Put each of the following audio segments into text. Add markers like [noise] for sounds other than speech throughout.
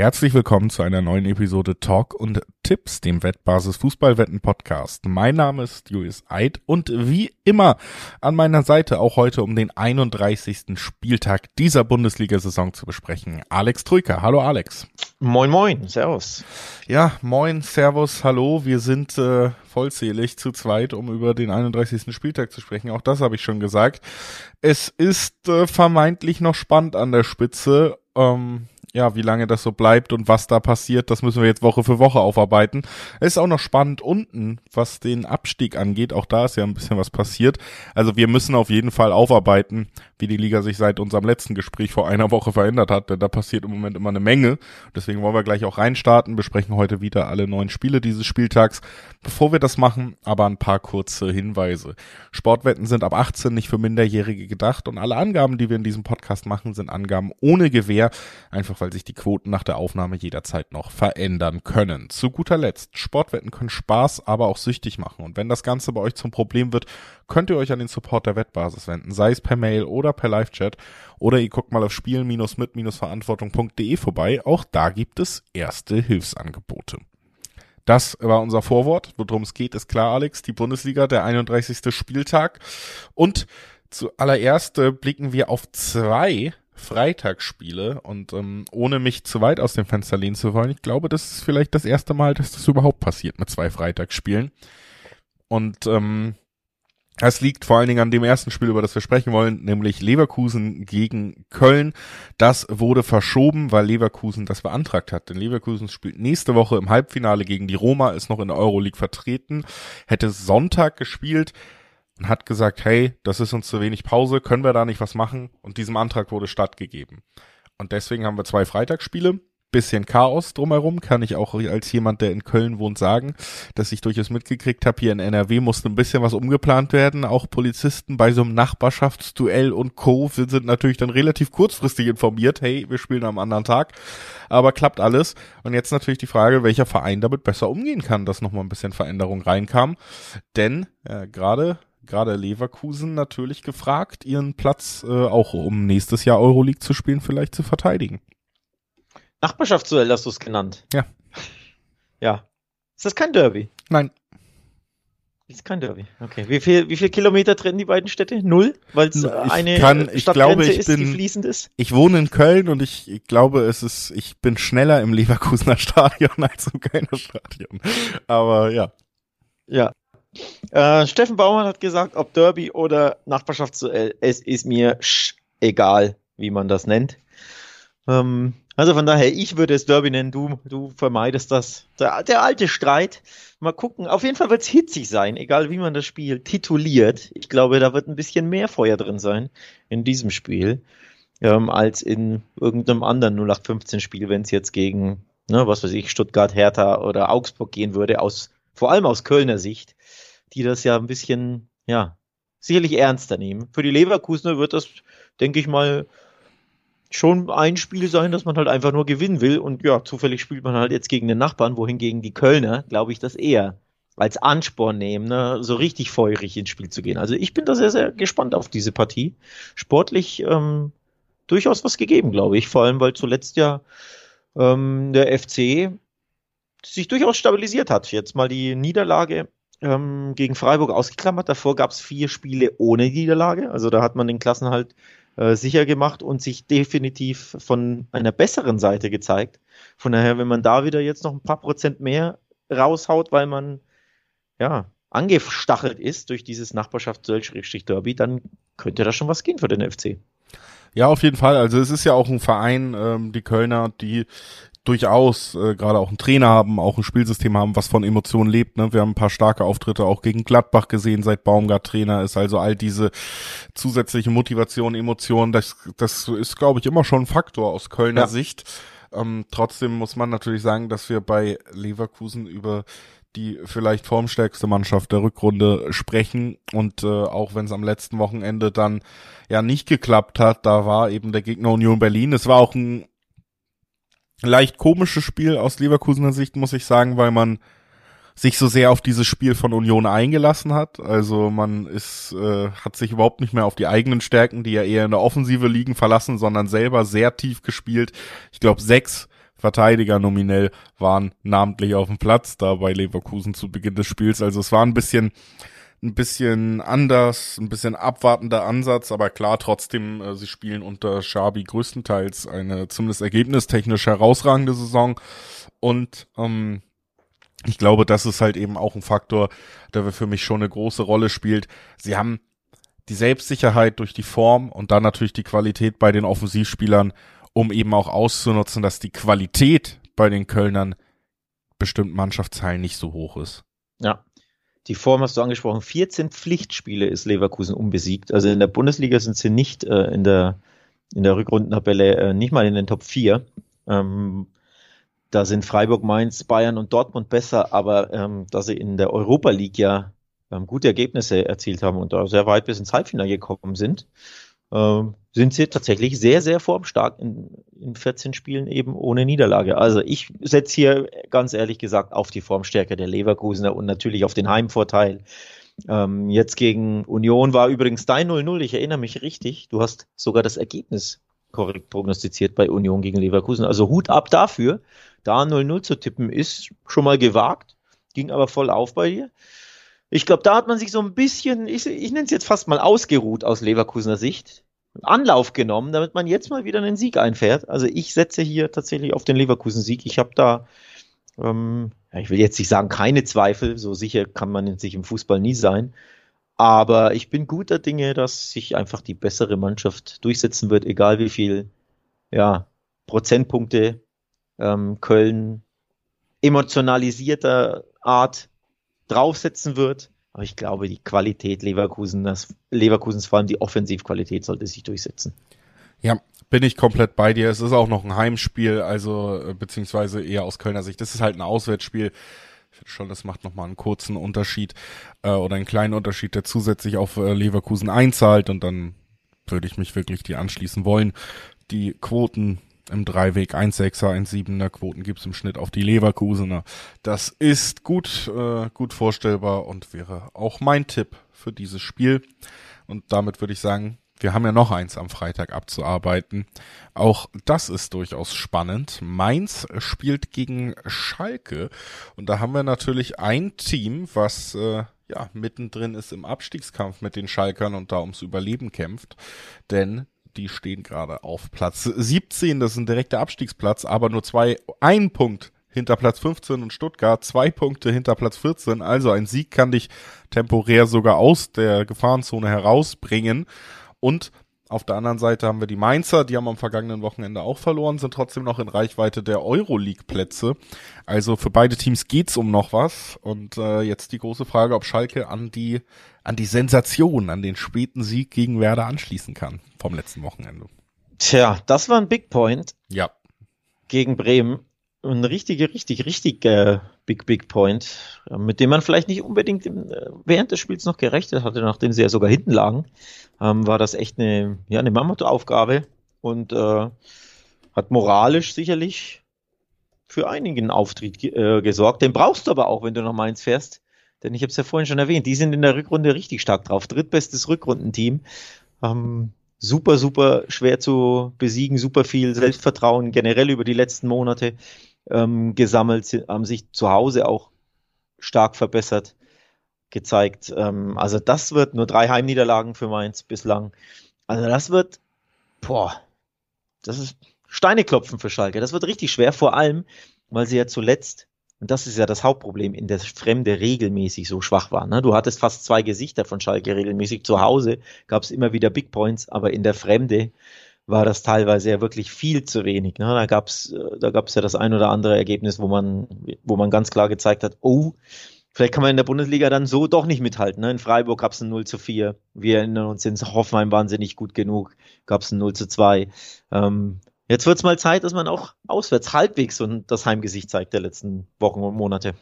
Herzlich willkommen zu einer neuen Episode Talk und Tipps, dem Wettbasis Fußballwetten Podcast. Mein Name ist Julius Eid und wie immer an meiner Seite auch heute um den 31. Spieltag dieser Bundesliga-Saison zu besprechen. Alex Trüker. Hallo Alex. Moin moin, servus. Ja, moin, servus, hallo. Wir sind äh, vollzählig zu zweit, um über den 31. Spieltag zu sprechen. Auch das habe ich schon gesagt. Es ist äh, vermeintlich noch spannend an der Spitze. Ähm, ja, wie lange das so bleibt und was da passiert, das müssen wir jetzt Woche für Woche aufarbeiten. Es ist auch noch spannend unten, was den Abstieg angeht. Auch da ist ja ein bisschen was passiert. Also wir müssen auf jeden Fall aufarbeiten, wie die Liga sich seit unserem letzten Gespräch vor einer Woche verändert hat, denn da passiert im Moment immer eine Menge. Deswegen wollen wir gleich auch reinstarten, besprechen heute wieder alle neun Spiele dieses Spieltags. Bevor wir das machen, aber ein paar kurze Hinweise. Sportwetten sind ab 18 nicht für Minderjährige gedacht und alle Angaben, die wir in diesem Podcast machen, sind Angaben ohne Gewähr, einfach weil sich die Quoten nach der Aufnahme jederzeit noch verändern können. Zu guter Letzt, Sportwetten können Spaß, aber auch süchtig machen und wenn das Ganze bei euch zum Problem wird, könnt ihr euch an den Support der Wettbasis wenden, sei es per Mail oder oder per Live-Chat. Oder ihr guckt mal auf spielen-mit-verantwortung.de vorbei. Auch da gibt es erste Hilfsangebote. Das war unser Vorwort. Worum es geht, ist klar, Alex. Die Bundesliga, der 31. Spieltag. Und zuallererst äh, blicken wir auf zwei Freitagsspiele und ähm, ohne mich zu weit aus dem Fenster lehnen zu wollen, ich glaube, das ist vielleicht das erste Mal, dass das überhaupt passiert mit zwei Freitagsspielen. Und ähm, das liegt vor allen Dingen an dem ersten Spiel, über das wir sprechen wollen, nämlich Leverkusen gegen Köln. Das wurde verschoben, weil Leverkusen das beantragt hat. Denn Leverkusen spielt nächste Woche im Halbfinale gegen die Roma, ist noch in der Euroleague vertreten, hätte Sonntag gespielt und hat gesagt, hey, das ist uns zu wenig Pause, können wir da nicht was machen? Und diesem Antrag wurde stattgegeben. Und deswegen haben wir zwei Freitagsspiele bisschen Chaos drumherum, kann ich auch als jemand, der in Köln wohnt, sagen, dass ich durchaus mitgekriegt habe, hier in NRW musste ein bisschen was umgeplant werden. Auch Polizisten bei so einem Nachbarschaftsduell und Co. sind natürlich dann relativ kurzfristig informiert, hey, wir spielen am anderen Tag. Aber klappt alles. Und jetzt natürlich die Frage, welcher Verein damit besser umgehen kann, dass nochmal ein bisschen Veränderung reinkam. Denn äh, gerade gerade Leverkusen natürlich gefragt, ihren Platz äh, auch um nächstes Jahr Euroleague zu spielen, vielleicht zu verteidigen. Nachbarschaftsduell hast du es genannt. Ja. Ja. Ist das kein Derby? Nein. Ist kein Derby. Okay. Wie viel, wie viel Kilometer trennen die beiden Städte? Null? Weil es eine kann, ich glaube, ich ist, bin, die fließend ist? Ich wohne in Köln und ich, ich glaube, es ist, ich bin schneller im Leverkusener [laughs] Stadion als im Kölner Stadion. Aber ja. Ja. Äh, Steffen Baumann hat gesagt, ob Derby oder Nachbarschaftsduell, es ist mir egal, wie man das nennt. Ähm, also von daher, ich würde es Derby nennen, du, du vermeidest das. Der, der alte Streit. Mal gucken. Auf jeden Fall wird es hitzig sein, egal wie man das Spiel tituliert. Ich glaube, da wird ein bisschen mehr Feuer drin sein in diesem Spiel, ähm, als in irgendeinem anderen 0815-Spiel, wenn es jetzt gegen, ne, was weiß ich, Stuttgart, Hertha oder Augsburg gehen würde, aus, vor allem aus Kölner Sicht, die das ja ein bisschen, ja, sicherlich ernster nehmen. Für die Leverkusener wird das, denke ich mal, schon ein Spiel sein, dass man halt einfach nur gewinnen will. Und ja, zufällig spielt man halt jetzt gegen den Nachbarn, wohingegen die Kölner, glaube ich, das eher als Ansporn nehmen, ne, so richtig feurig ins Spiel zu gehen. Also ich bin da sehr, sehr gespannt auf diese Partie. Sportlich ähm, durchaus was gegeben, glaube ich. Vor allem, weil zuletzt ja ähm, der FC sich durchaus stabilisiert hat. Jetzt mal die Niederlage ähm, gegen Freiburg ausgeklammert. Davor gab es vier Spiele ohne Niederlage. Also da hat man den Klassenhalt äh, sicher gemacht und sich definitiv von einer besseren Seite gezeigt. Von daher, wenn man da wieder jetzt noch ein paar Prozent mehr raushaut, weil man ja angestachelt ist durch dieses Nachbarschaftsduell-Derby, dann könnte da schon was gehen für den FC. Ja, auf jeden Fall. Also es ist ja auch ein Verein, ähm, die Kölner, die durchaus äh, gerade auch einen Trainer haben, auch ein Spielsystem haben, was von Emotionen lebt. Ne? Wir haben ein paar starke Auftritte auch gegen Gladbach gesehen, seit Baumgart Trainer ist. Also all diese zusätzliche Motivation, Emotionen, das, das ist, glaube ich, immer schon ein Faktor aus Kölner ja. Sicht. Ähm, trotzdem muss man natürlich sagen, dass wir bei Leverkusen über die vielleicht formstärkste Mannschaft der Rückrunde sprechen und äh, auch wenn es am letzten Wochenende dann ja nicht geklappt hat, da war eben der Gegner Union Berlin. Es war auch ein leicht komisches Spiel aus Leverkusener Sicht, muss ich sagen, weil man sich so sehr auf dieses Spiel von Union eingelassen hat. Also man ist, äh, hat sich überhaupt nicht mehr auf die eigenen Stärken, die ja eher in der Offensive liegen, verlassen, sondern selber sehr tief gespielt. Ich glaube, sechs Verteidiger nominell waren namentlich auf dem Platz da bei Leverkusen zu Beginn des Spiels. Also es war ein bisschen ein bisschen anders, ein bisschen abwartender Ansatz, aber klar, trotzdem, äh, sie spielen unter Schabi größtenteils eine zumindest ergebnistechnisch herausragende Saison und ähm, ich glaube, das ist halt eben auch ein Faktor, der für mich schon eine große Rolle spielt. Sie haben die Selbstsicherheit durch die Form und dann natürlich die Qualität bei den Offensivspielern, um eben auch auszunutzen, dass die Qualität bei den Kölnern bestimmten Mannschaftsteilen nicht so hoch ist. Ja, die Form hast du angesprochen. 14 Pflichtspiele ist Leverkusen unbesiegt. Also in der Bundesliga sind sie nicht äh, in der in der Rückrundentabelle äh, nicht mal in den Top 4. Ähm, da sind Freiburg, Mainz, Bayern und Dortmund besser, aber ähm, da sie in der Europa League ja ähm, gute Ergebnisse erzielt haben und da sehr weit bis ins Halbfinale gekommen sind, sind sie tatsächlich sehr, sehr formstark in, in 14 Spielen eben ohne Niederlage. Also ich setze hier ganz ehrlich gesagt auf die Formstärke der Leverkusener und natürlich auf den Heimvorteil. Ähm, jetzt gegen Union war übrigens dein 0-0, ich erinnere mich richtig. Du hast sogar das Ergebnis korrekt prognostiziert bei Union gegen Leverkusen. Also Hut ab dafür. Da 0-0 zu tippen ist schon mal gewagt, ging aber voll auf bei dir. Ich glaube, da hat man sich so ein bisschen, ich, ich nenne es jetzt fast mal ausgeruht aus Leverkusener Sicht. Anlauf genommen, damit man jetzt mal wieder einen Sieg einfährt. Also ich setze hier tatsächlich auf den Leverkusen-Sieg. Ich habe da, ähm, ich will jetzt nicht sagen keine Zweifel, so sicher kann man sich im Fußball nie sein. Aber ich bin guter Dinge, dass sich einfach die bessere Mannschaft durchsetzen wird, egal wie viel ja, Prozentpunkte ähm, Köln emotionalisierter Art draufsetzen wird. Aber ich glaube, die Qualität Leverkusen, das Leverkusens, vor allem die Offensivqualität, sollte sich durchsetzen. Ja, bin ich komplett bei dir. Es ist auch noch ein Heimspiel, also äh, beziehungsweise eher aus Kölner Sicht. Das ist halt ein Auswärtsspiel. Ich finde schon, das macht nochmal einen kurzen Unterschied äh, oder einen kleinen Unterschied, der zusätzlich auf äh, Leverkusen einzahlt und dann würde ich mich wirklich die anschließen wollen. Die Quoten im Dreiweg 1,6er, 1,7er Quoten gibt's im Schnitt auf die Leverkusener. Das ist gut, äh, gut vorstellbar und wäre auch mein Tipp für dieses Spiel. Und damit würde ich sagen, wir haben ja noch eins am Freitag abzuarbeiten. Auch das ist durchaus spannend. Mainz spielt gegen Schalke. Und da haben wir natürlich ein Team, was äh, ja mittendrin ist im Abstiegskampf mit den Schalkern und da ums Überleben kämpft. Denn die stehen gerade auf Platz 17, das ist ein direkter Abstiegsplatz, aber nur zwei, ein Punkt hinter Platz 15 und Stuttgart, zwei Punkte hinter Platz 14. Also ein Sieg kann dich temporär sogar aus der Gefahrenzone herausbringen. Und auf der anderen Seite haben wir die Mainzer, die haben am vergangenen Wochenende auch verloren, sind trotzdem noch in Reichweite der Euroleague-Plätze. Also für beide Teams geht's um noch was. Und äh, jetzt die große Frage, ob Schalke an die an die Sensation, an den späten Sieg gegen Werder anschließen kann vom letzten Wochenende. Tja, das war ein Big Point. Ja. Gegen Bremen. Ein richtiger, richtig, richtig äh, Big, Big Point, mit dem man vielleicht nicht unbedingt äh, während des Spiels noch gerechnet hatte, nachdem sie ja sogar hinten lagen ähm, war das echt eine, ja, eine Mammutaufgabe und äh, hat moralisch sicherlich für einigen Auftritt äh, gesorgt. Den brauchst du aber auch, wenn du noch Mainz fährst. Denn ich habe es ja vorhin schon erwähnt, die sind in der Rückrunde richtig stark drauf. Drittbestes Rückrundenteam. Ähm, super, super schwer zu besiegen, super viel Selbstvertrauen generell über die letzten Monate ähm, gesammelt, haben sich zu Hause auch stark verbessert gezeigt. Ähm, also das wird nur drei Heimniederlagen für Mainz bislang. Also das wird, boah, das ist Steine klopfen für Schalke. Das wird richtig schwer, vor allem, weil sie ja zuletzt, und das ist ja das Hauptproblem, in der Fremde regelmäßig so schwach war. Ne? Du hattest fast zwei Gesichter von Schalke regelmäßig. Zu Hause gab es immer wieder Big Points, aber in der Fremde war das teilweise ja wirklich viel zu wenig. Ne? Da gab's, äh, da gab's ja das ein oder andere Ergebnis, wo man, wo man ganz klar gezeigt hat, oh, Vielleicht kann man in der Bundesliga dann so doch nicht mithalten. Ne? In Freiburg gab es ein 0 zu 4. Wir erinnern uns in Hoffenheim wahnsinnig gut genug. Gab es ein 0 zu 2. Ähm, jetzt wird es mal Zeit, dass man auch auswärts halbwegs so das Heimgesicht zeigt der letzten Wochen und Monate.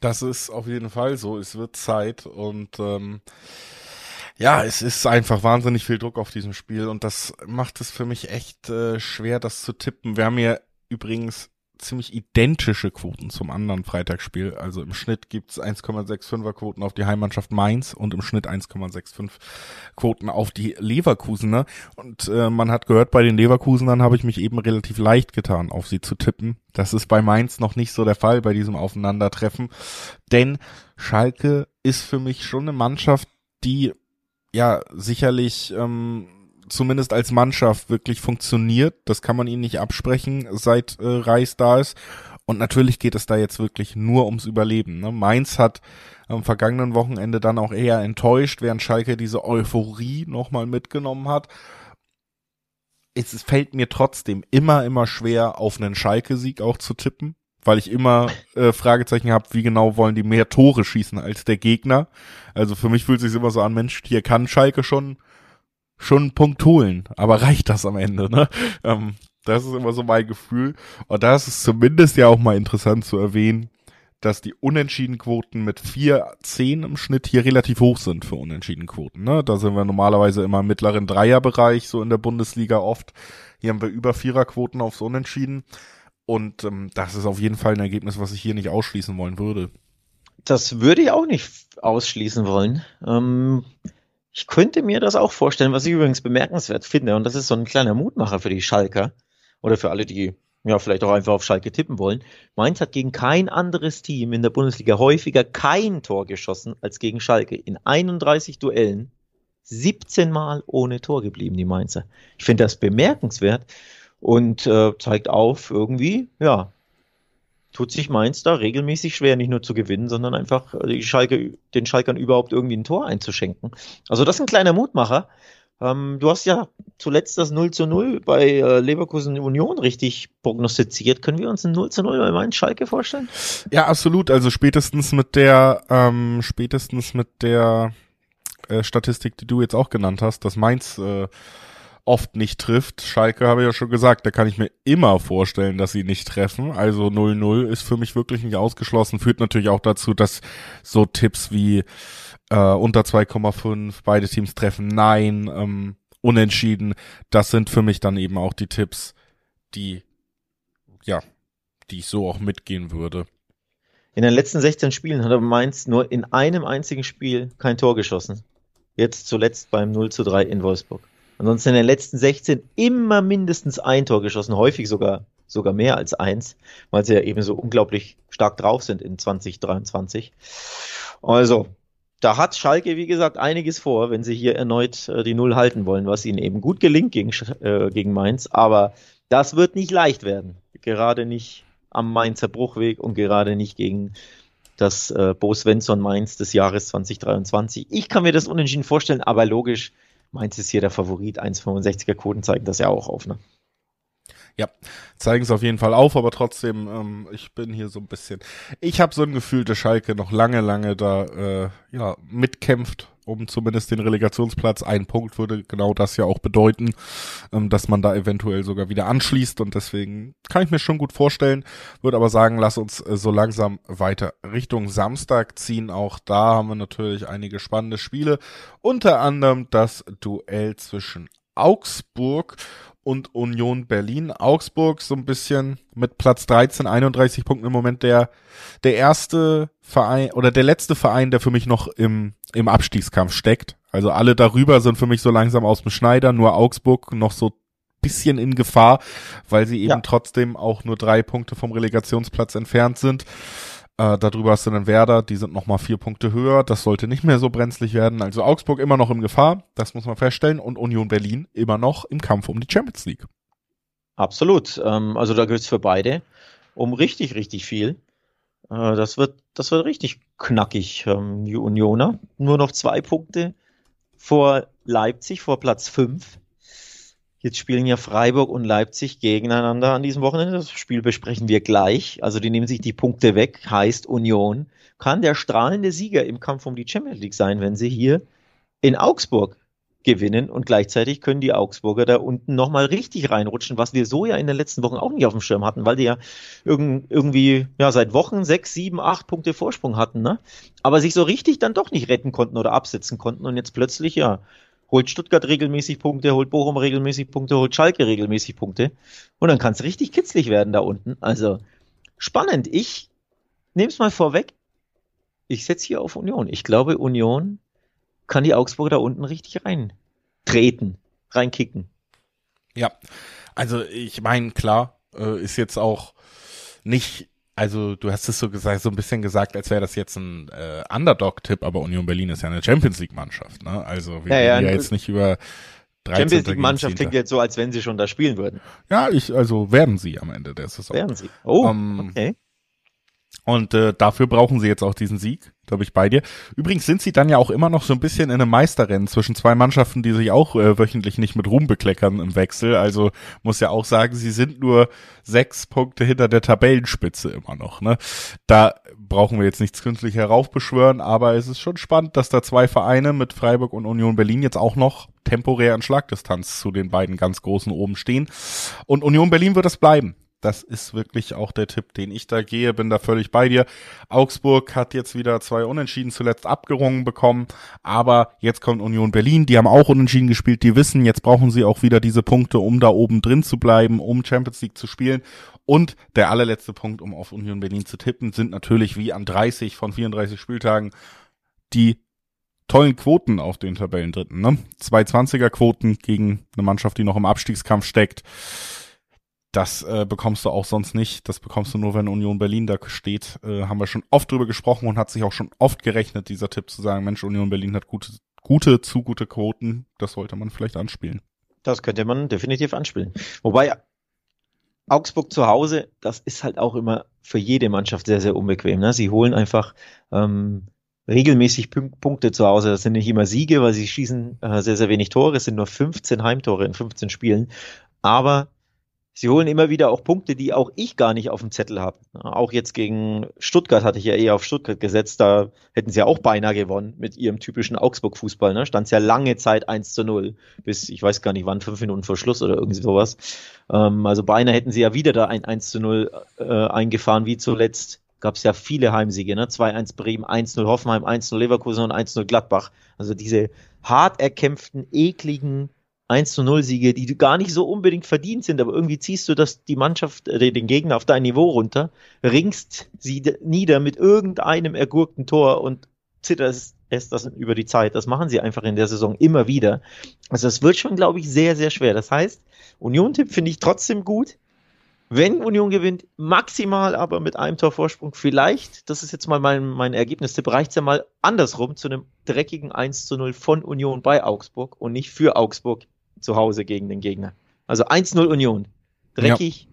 Das ist auf jeden Fall so. Es wird Zeit und ähm, ja, es ist einfach wahnsinnig viel Druck auf diesem Spiel und das macht es für mich echt äh, schwer, das zu tippen. Wir haben ja übrigens ziemlich identische Quoten zum anderen Freitagsspiel. Also im Schnitt gibt's 1,65er Quoten auf die Heimmannschaft Mainz und im Schnitt 1,65 Quoten auf die Leverkusener. Und äh, man hat gehört, bei den Leverkusenern habe ich mich eben relativ leicht getan, auf sie zu tippen. Das ist bei Mainz noch nicht so der Fall bei diesem Aufeinandertreffen. Denn Schalke ist für mich schon eine Mannschaft, die ja sicherlich ähm, zumindest als Mannschaft wirklich funktioniert. Das kann man ihnen nicht absprechen, seit äh, Reis da ist. Und natürlich geht es da jetzt wirklich nur ums Überleben. Ne? Mainz hat am vergangenen Wochenende dann auch eher enttäuscht, während Schalke diese Euphorie nochmal mitgenommen hat. Es fällt mir trotzdem immer, immer schwer, auf einen Schalke-Sieg auch zu tippen, weil ich immer äh, Fragezeichen habe, wie genau wollen die mehr Tore schießen als der Gegner. Also für mich fühlt es sich immer so an, Mensch, hier kann Schalke schon schon einen Punkt holen. Aber reicht das am Ende, ne? Ähm, das ist immer so mein Gefühl. Und da ist es zumindest ja auch mal interessant zu erwähnen, dass die Unentschiedenquoten mit 4-10 im Schnitt hier relativ hoch sind für Unentschiedenquoten. Ne? Da sind wir normalerweise immer im mittleren Dreierbereich, so in der Bundesliga oft. Hier haben wir über Viererquoten aufs Unentschieden. Und ähm, das ist auf jeden Fall ein Ergebnis, was ich hier nicht ausschließen wollen würde. Das würde ich auch nicht ausschließen wollen. Ähm, ich könnte mir das auch vorstellen, was ich übrigens bemerkenswert finde, und das ist so ein kleiner Mutmacher für die Schalker oder für alle, die ja vielleicht auch einfach auf Schalke tippen wollen. Mainz hat gegen kein anderes Team in der Bundesliga häufiger kein Tor geschossen als gegen Schalke. In 31 Duellen 17 Mal ohne Tor geblieben, die Mainzer. Ich finde das bemerkenswert und äh, zeigt auf, irgendwie, ja, tut sich Mainz da regelmäßig schwer, nicht nur zu gewinnen, sondern einfach äh, Schalke, den Schalkern überhaupt irgendwie ein Tor einzuschenken. Also das ist ein kleiner Mutmacher. Ähm, du hast ja zuletzt das 0 zu 0 bei äh, Leverkusen Union richtig prognostiziert. Können wir uns ein 0 zu 0 bei Mainz Schalke vorstellen? Ja, absolut. Also spätestens mit der, ähm, spätestens mit der äh, Statistik, die du jetzt auch genannt hast, dass Mainz äh, oft nicht trifft. Schalke habe ich ja schon gesagt, da kann ich mir immer vorstellen, dass sie nicht treffen. Also 0-0 ist für mich wirklich nicht ausgeschlossen. Führt natürlich auch dazu, dass so Tipps wie äh, unter 2,5, beide Teams treffen, nein, ähm, unentschieden, das sind für mich dann eben auch die Tipps, die, ja, die ich so auch mitgehen würde. In den letzten 16 Spielen hat er Mainz nur in einem einzigen Spiel kein Tor geschossen. Jetzt zuletzt beim 0 zu 3 in Wolfsburg. Ansonsten in den letzten 16 immer mindestens ein Tor geschossen, häufig sogar, sogar mehr als eins, weil sie ja eben so unglaublich stark drauf sind in 2023. Also, da hat Schalke, wie gesagt, einiges vor, wenn sie hier erneut äh, die Null halten wollen, was ihnen eben gut gelingt gegen, äh, gegen Mainz. Aber das wird nicht leicht werden. Gerade nicht am Mainzer Bruchweg und gerade nicht gegen das äh, Bo Svensson Mainz des Jahres 2023. Ich kann mir das unentschieden vorstellen, aber logisch, Mainz ist hier der Favorit, 1,65er Quoten zeigen das ja auch auf, ne? Ja, zeigen es auf jeden Fall auf, aber trotzdem, ähm, ich bin hier so ein bisschen. Ich habe so ein Gefühl, dass Schalke noch lange, lange da äh, ja mitkämpft, um zumindest den Relegationsplatz. Ein Punkt würde genau das ja auch bedeuten, ähm, dass man da eventuell sogar wieder anschließt und deswegen kann ich mir schon gut vorstellen. Würde aber sagen, lass uns äh, so langsam weiter Richtung Samstag ziehen. Auch da haben wir natürlich einige spannende Spiele, unter anderem das Duell zwischen Augsburg und Union Berlin. Augsburg so ein bisschen mit Platz 13, 31 Punkten im Moment der, der erste Verein oder der letzte Verein, der für mich noch im, im Abstiegskampf steckt. Also alle darüber sind für mich so langsam aus dem Schneider, nur Augsburg noch so bisschen in Gefahr, weil sie eben ja. trotzdem auch nur drei Punkte vom Relegationsplatz entfernt sind. Äh, darüber hast du dann Werder, die sind nochmal vier Punkte höher. Das sollte nicht mehr so brenzlig werden. Also Augsburg immer noch in Gefahr, das muss man feststellen. Und Union Berlin immer noch im Kampf um die Champions League. Absolut. Ähm, also da geht's für beide um richtig, richtig viel. Äh, das wird, das wird richtig knackig. Ähm, die Unioner nur noch zwei Punkte vor Leipzig, vor Platz fünf. Jetzt spielen ja Freiburg und Leipzig gegeneinander an diesem Wochenende. Das Spiel besprechen wir gleich. Also die nehmen sich die Punkte weg, heißt Union. Kann der strahlende Sieger im Kampf um die Champions League sein, wenn sie hier in Augsburg gewinnen und gleichzeitig können die Augsburger da unten nochmal richtig reinrutschen, was wir so ja in den letzten Wochen auch nicht auf dem Schirm hatten, weil die ja irgendwie ja seit Wochen sechs, sieben, acht Punkte Vorsprung hatten, ne? Aber sich so richtig dann doch nicht retten konnten oder absetzen konnten und jetzt plötzlich ja holt Stuttgart regelmäßig Punkte, holt Bochum regelmäßig Punkte, holt Schalke regelmäßig Punkte. Und dann kann es richtig kitzlig werden da unten. Also spannend. Ich nehme es mal vorweg. Ich setze hier auf Union. Ich glaube, Union kann die Augsburger da unten richtig reintreten, reinkicken. Ja, also ich meine, klar, äh, ist jetzt auch nicht also du hast es so gesagt, so ein bisschen gesagt, als wäre das jetzt ein äh, Underdog-Tipp, aber Union Berlin ist ja eine Champions League-Mannschaft, ne? Also wir ja, reden ja, ja jetzt nicht über 13. Champions League-Mannschaft klingt jetzt so, als wenn sie schon da spielen würden. Ja, ich, also werden sie am Ende der Saison. Werden sie. Oh, um, ähm, okay. Und äh, dafür brauchen sie jetzt auch diesen Sieg, glaube ich, bei dir. Übrigens sind sie dann ja auch immer noch so ein bisschen in einem Meisterrennen zwischen zwei Mannschaften, die sich auch äh, wöchentlich nicht mit Ruhm bekleckern im Wechsel. Also muss ja auch sagen, sie sind nur sechs Punkte hinter der Tabellenspitze immer noch. Ne? Da brauchen wir jetzt nichts künstlich heraufbeschwören, aber es ist schon spannend, dass da zwei Vereine mit Freiburg und Union Berlin jetzt auch noch temporär in Schlagdistanz zu den beiden ganz großen oben stehen. Und Union Berlin wird es bleiben das ist wirklich auch der Tipp, den ich da gehe, bin da völlig bei dir. Augsburg hat jetzt wieder zwei Unentschieden zuletzt abgerungen bekommen, aber jetzt kommt Union Berlin, die haben auch Unentschieden gespielt, die wissen, jetzt brauchen sie auch wieder diese Punkte, um da oben drin zu bleiben, um Champions League zu spielen. Und der allerletzte Punkt, um auf Union Berlin zu tippen, sind natürlich wie an 30 von 34 Spieltagen die tollen Quoten auf den Tabellendritten. Ne? Zwei 20er Quoten gegen eine Mannschaft, die noch im Abstiegskampf steckt das äh, bekommst du auch sonst nicht. Das bekommst du nur, wenn Union Berlin da steht. Äh, haben wir schon oft drüber gesprochen und hat sich auch schon oft gerechnet, dieser Tipp zu sagen, Mensch, Union Berlin hat gute, gute, zu gute Quoten. Das sollte man vielleicht anspielen. Das könnte man definitiv anspielen. Wobei Augsburg zu Hause, das ist halt auch immer für jede Mannschaft sehr, sehr unbequem. Ne? Sie holen einfach ähm, regelmäßig Punkte zu Hause. Das sind nicht immer Siege, weil sie schießen äh, sehr, sehr wenig Tore. Es sind nur 15 Heimtore in 15 Spielen. Aber sie holen immer wieder auch Punkte, die auch ich gar nicht auf dem Zettel habe. Auch jetzt gegen Stuttgart hatte ich ja eher auf Stuttgart gesetzt, da hätten sie ja auch beinahe gewonnen mit ihrem typischen Augsburg-Fußball. Ne? Stand es ja lange Zeit 1 zu 0, bis ich weiß gar nicht wann, fünf Minuten vor Schluss oder irgendwie sowas. Ähm, also beinahe hätten sie ja wieder da ein 1 zu 0 äh, eingefahren, wie zuletzt gab es ja viele Heimsiege, ne? 2-1 Bremen, 1-0 Hoffenheim, 1-0 Leverkusen und 1-0 Gladbach. Also diese hart erkämpften, ekligen 1 zu 0 Siege, die gar nicht so unbedingt verdient sind, aber irgendwie ziehst du das, die Mannschaft, äh, den Gegner auf dein Niveau runter, ringst sie nieder mit irgendeinem ergurkten Tor und zitterst es das über die Zeit. Das machen sie einfach in der Saison immer wieder. Also es wird schon, glaube ich, sehr, sehr schwer. Das heißt, Union-Tipp finde ich trotzdem gut. Wenn Union gewinnt, maximal aber mit einem Torvorsprung. Vielleicht, das ist jetzt mal mein, mein Ergebnistipp, reicht ja mal andersrum zu einem dreckigen 1 zu 0 von Union bei Augsburg und nicht für Augsburg zu Hause gegen den Gegner. Also 1-0 Union. Dreckig, ja.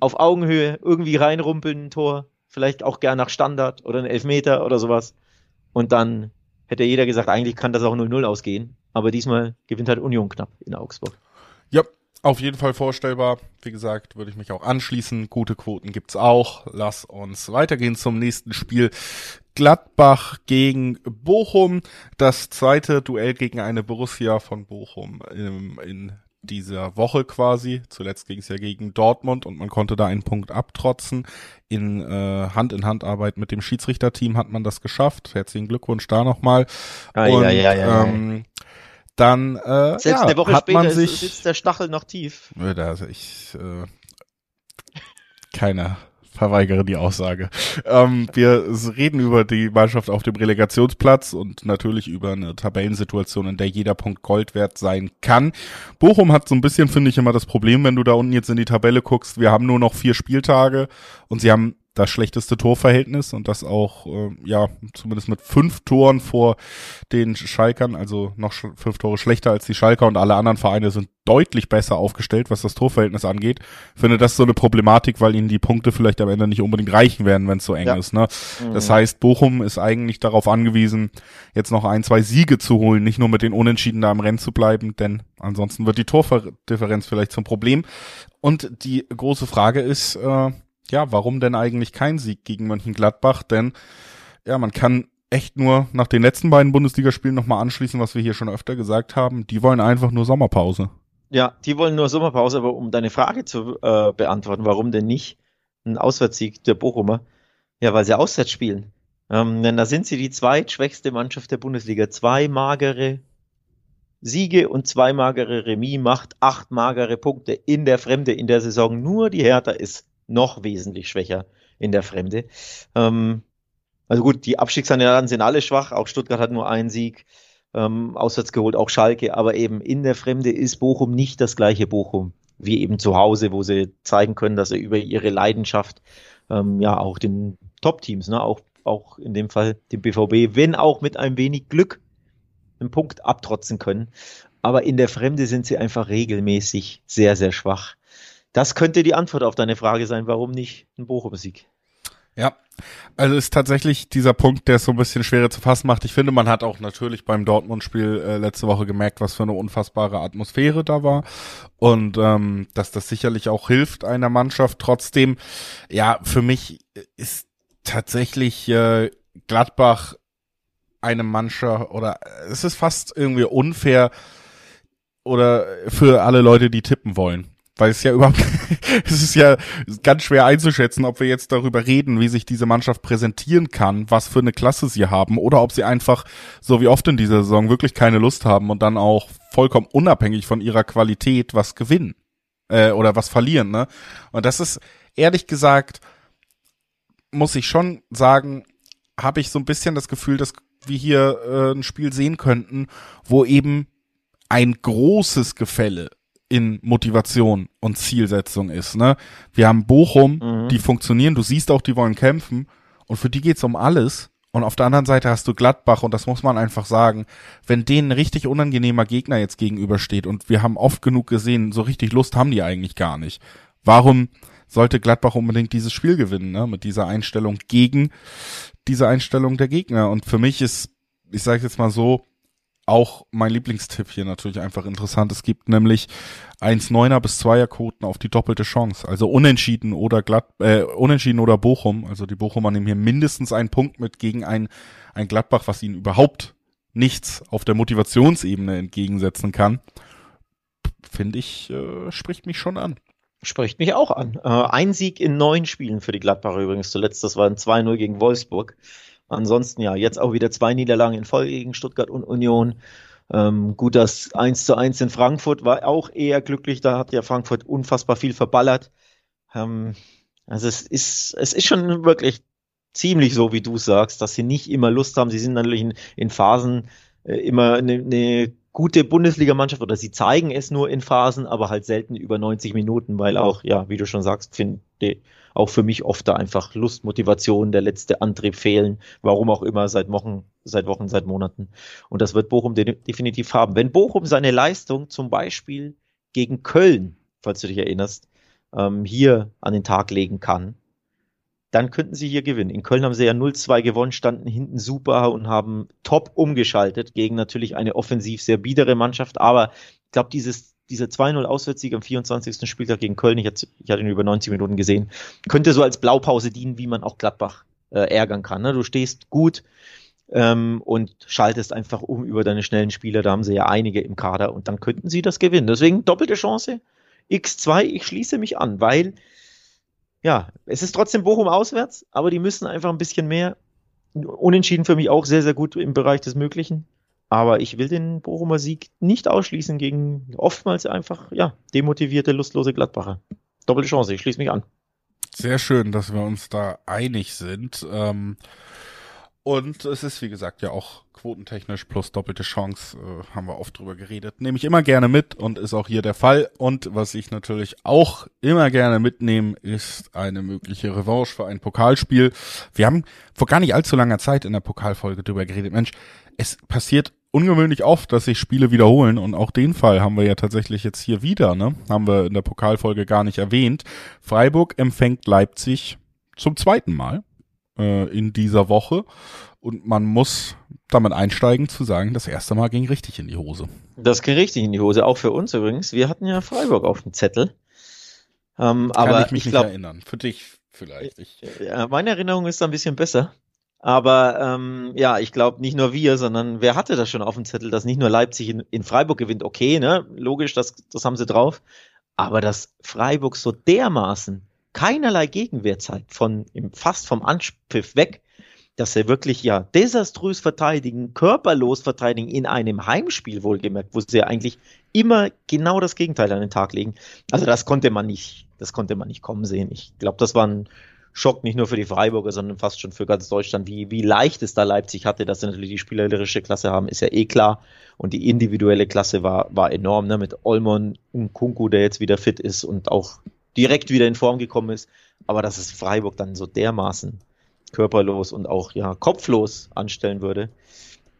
auf Augenhöhe, irgendwie reinrumpeln, ein Tor, vielleicht auch gern nach Standard oder ein Elfmeter oder sowas. Und dann hätte jeder gesagt, eigentlich kann das auch 0-0 ausgehen. Aber diesmal gewinnt halt Union knapp in Augsburg. Ja, auf jeden Fall vorstellbar. Wie gesagt, würde ich mich auch anschließen. Gute Quoten gibt's auch. Lass uns weitergehen zum nächsten Spiel. Gladbach gegen Bochum. Das zweite Duell gegen eine Borussia von Bochum in, in dieser Woche quasi. Zuletzt ging es ja gegen Dortmund und man konnte da einen Punkt abtrotzen. In äh, Hand in Hand Arbeit mit dem Schiedsrichterteam hat man das geschafft. Herzlichen Glückwunsch da nochmal. Ah, und, ja, ja, ja, ähm, dann äh, Selbst ja, eine Woche hat später man sich, sitzt der Stachel noch tief. Also ich äh, keiner verweigere die Aussage. Ähm, wir reden über die Mannschaft auf dem Relegationsplatz und natürlich über eine Tabellensituation, in der jeder Punkt Gold wert sein kann. Bochum hat so ein bisschen, finde ich, immer das Problem, wenn du da unten jetzt in die Tabelle guckst, wir haben nur noch vier Spieltage und sie haben das schlechteste Torverhältnis und das auch, äh, ja, zumindest mit fünf Toren vor den Schalkern, also noch fünf Tore schlechter als die Schalker und alle anderen Vereine sind deutlich besser aufgestellt, was das Torverhältnis angeht. Ich finde das so eine Problematik, weil ihnen die Punkte vielleicht am Ende nicht unbedingt reichen werden, wenn es so eng ja. ist. Ne? Mhm. Das heißt, Bochum ist eigentlich darauf angewiesen, jetzt noch ein, zwei Siege zu holen, nicht nur mit den Unentschieden da im Rennen zu bleiben, denn ansonsten wird die Tordifferenz vielleicht zum Problem. Und die große Frage ist, äh, ja, warum denn eigentlich kein Sieg gegen Mönchengladbach? Denn ja, man kann echt nur nach den letzten beiden Bundesligaspielen nochmal anschließen, was wir hier schon öfter gesagt haben. Die wollen einfach nur Sommerpause. Ja, die wollen nur Sommerpause, aber um deine Frage zu äh, beantworten, warum denn nicht ein Auswärtssieg der Bochumer? Ja, weil sie auswärts spielen. Ähm, denn da sind sie die zweitschwächste Mannschaft der Bundesliga. Zwei magere Siege und zwei magere Remis macht acht magere Punkte in der Fremde in der Saison. Nur die Hertha ist noch wesentlich schwächer in der Fremde. Ähm, also gut, die Abstiegskandidaten sind alle schwach. Auch Stuttgart hat nur einen Sieg ähm, auswärts geholt, auch Schalke. Aber eben in der Fremde ist Bochum nicht das gleiche Bochum wie eben zu Hause, wo sie zeigen können, dass sie über ihre Leidenschaft ähm, ja auch den Top-Teams, ne, auch, auch in dem Fall dem BVB, wenn auch mit ein wenig Glück einen Punkt abtrotzen können. Aber in der Fremde sind sie einfach regelmäßig sehr, sehr schwach. Das könnte die Antwort auf deine Frage sein, warum nicht ein Bochum-Sieg? Ja, also ist tatsächlich dieser Punkt, der es so ein bisschen schwerer zu fassen macht. Ich finde, man hat auch natürlich beim Dortmund-Spiel äh, letzte Woche gemerkt, was für eine unfassbare Atmosphäre da war und ähm, dass das sicherlich auch hilft einer Mannschaft. Trotzdem, ja, für mich ist tatsächlich äh, Gladbach eine Mannschaft oder es ist fast irgendwie unfair oder für alle Leute, die tippen wollen. Weil es ja überhaupt, [laughs] es ist ja ganz schwer einzuschätzen, ob wir jetzt darüber reden, wie sich diese Mannschaft präsentieren kann, was für eine Klasse sie haben, oder ob sie einfach, so wie oft in dieser Saison, wirklich keine Lust haben und dann auch vollkommen unabhängig von ihrer Qualität was gewinnen. Äh, oder was verlieren, ne? Und das ist, ehrlich gesagt, muss ich schon sagen, habe ich so ein bisschen das Gefühl, dass wir hier äh, ein Spiel sehen könnten, wo eben ein großes Gefälle in Motivation und Zielsetzung ist. Ne? Wir haben Bochum, mhm. die funktionieren, du siehst auch, die wollen kämpfen und für die geht's um alles. Und auf der anderen Seite hast du Gladbach und das muss man einfach sagen, wenn denen ein richtig unangenehmer Gegner jetzt gegenübersteht und wir haben oft genug gesehen, so richtig Lust haben die eigentlich gar nicht. Warum sollte Gladbach unbedingt dieses Spiel gewinnen, ne? mit dieser Einstellung gegen diese Einstellung der Gegner? Und für mich ist, ich sage jetzt mal so, auch mein Lieblingstipp hier natürlich einfach interessant. Es gibt nämlich 1,9er bis 2er Quoten auf die doppelte Chance. Also unentschieden oder glatt, äh, unentschieden oder Bochum. Also die Bochumer nehmen hier mindestens einen Punkt mit gegen ein, ein Gladbach, was ihnen überhaupt nichts auf der Motivationsebene entgegensetzen kann. Finde ich, äh, spricht mich schon an. Spricht mich auch an. Äh, ein Sieg in neun Spielen für die Gladbacher übrigens zuletzt. Das war ein 2-0 gegen Wolfsburg. Ansonsten ja, jetzt auch wieder zwei Niederlagen in Folge gegen Stuttgart und Union. Ähm, gut, das 1 zu 1 in Frankfurt war auch eher glücklich. Da hat ja Frankfurt unfassbar viel verballert. Ähm, also es ist, es ist schon wirklich ziemlich so, wie du sagst, dass sie nicht immer Lust haben. Sie sind natürlich in, in Phasen äh, immer eine, eine gute Bundesligamannschaft oder sie zeigen es nur in Phasen, aber halt selten über 90 Minuten, weil auch, ja, wie du schon sagst, finde auch für mich oft da einfach Lust, Motivation, der letzte Antrieb fehlen, warum auch immer, seit Wochen, seit Wochen, seit Monaten. Und das wird Bochum de definitiv haben. Wenn Bochum seine Leistung zum Beispiel gegen Köln, falls du dich erinnerst, ähm, hier an den Tag legen kann, dann könnten sie hier gewinnen. In Köln haben sie ja 0-2 gewonnen, standen hinten super und haben top umgeschaltet gegen natürlich eine offensiv sehr biedere Mannschaft. Aber ich glaube, dieses dieser 2-0 Auswärtssieg am 24. Spieltag gegen Köln, ich hatte, ich hatte ihn über 90 Minuten gesehen, könnte so als Blaupause dienen, wie man auch Gladbach äh, ärgern kann. Ne? Du stehst gut ähm, und schaltest einfach um über deine schnellen Spieler, da haben sie ja einige im Kader und dann könnten sie das gewinnen. Deswegen doppelte Chance, X2, ich schließe mich an, weil ja, es ist trotzdem Bochum auswärts, aber die müssen einfach ein bisschen mehr. Unentschieden für mich auch sehr, sehr gut im Bereich des Möglichen. Aber ich will den Bochumer Sieg nicht ausschließen gegen oftmals einfach, ja, demotivierte, lustlose Gladbacher. Doppelte Chance, ich schließe mich an. Sehr schön, dass wir uns da einig sind. Ähm, und es ist, wie gesagt, ja auch quotentechnisch plus doppelte Chance, äh, haben wir oft drüber geredet. Nehme ich immer gerne mit und ist auch hier der Fall. Und was ich natürlich auch immer gerne mitnehme, ist eine mögliche Revanche für ein Pokalspiel. Wir haben vor gar nicht allzu langer Zeit in der Pokalfolge drüber geredet. Mensch, es passiert ungewöhnlich oft, dass sich Spiele wiederholen und auch den Fall haben wir ja tatsächlich jetzt hier wieder, ne? Haben wir in der Pokalfolge gar nicht erwähnt. Freiburg empfängt Leipzig zum zweiten Mal äh, in dieser Woche. Und man muss damit einsteigen zu sagen, das erste Mal ging richtig in die Hose. Das ging richtig in die Hose, auch für uns übrigens. Wir hatten ja Freiburg auf dem Zettel. Ähm, Kann aber ich mich ich glaub, nicht erinnern. Für dich vielleicht. Ich, ja, meine Erinnerung ist da ein bisschen besser. Aber ähm, ja, ich glaube nicht nur wir, sondern wer hatte das schon auf dem Zettel, dass nicht nur Leipzig in, in Freiburg gewinnt, okay, ne? Logisch, das, das haben sie drauf. Aber dass Freiburg so dermaßen keinerlei Gegenwehr zeigt, von fast vom Anpfiff weg, dass sie wirklich ja desaströs verteidigen, körperlos verteidigen in einem Heimspiel wohlgemerkt, wo sie ja eigentlich immer genau das Gegenteil an den Tag legen. Also das konnte man nicht, das konnte man nicht kommen sehen. Ich glaube, das war ein Schock nicht nur für die Freiburger, sondern fast schon für ganz Deutschland, wie, wie leicht es da Leipzig hatte, dass sie natürlich die spielerische Klasse haben, ist ja eh klar. Und die individuelle Klasse war, war enorm, ne? mit Olmon und Kunku, der jetzt wieder fit ist und auch direkt wieder in Form gekommen ist. Aber dass es Freiburg dann so dermaßen körperlos und auch ja kopflos anstellen würde,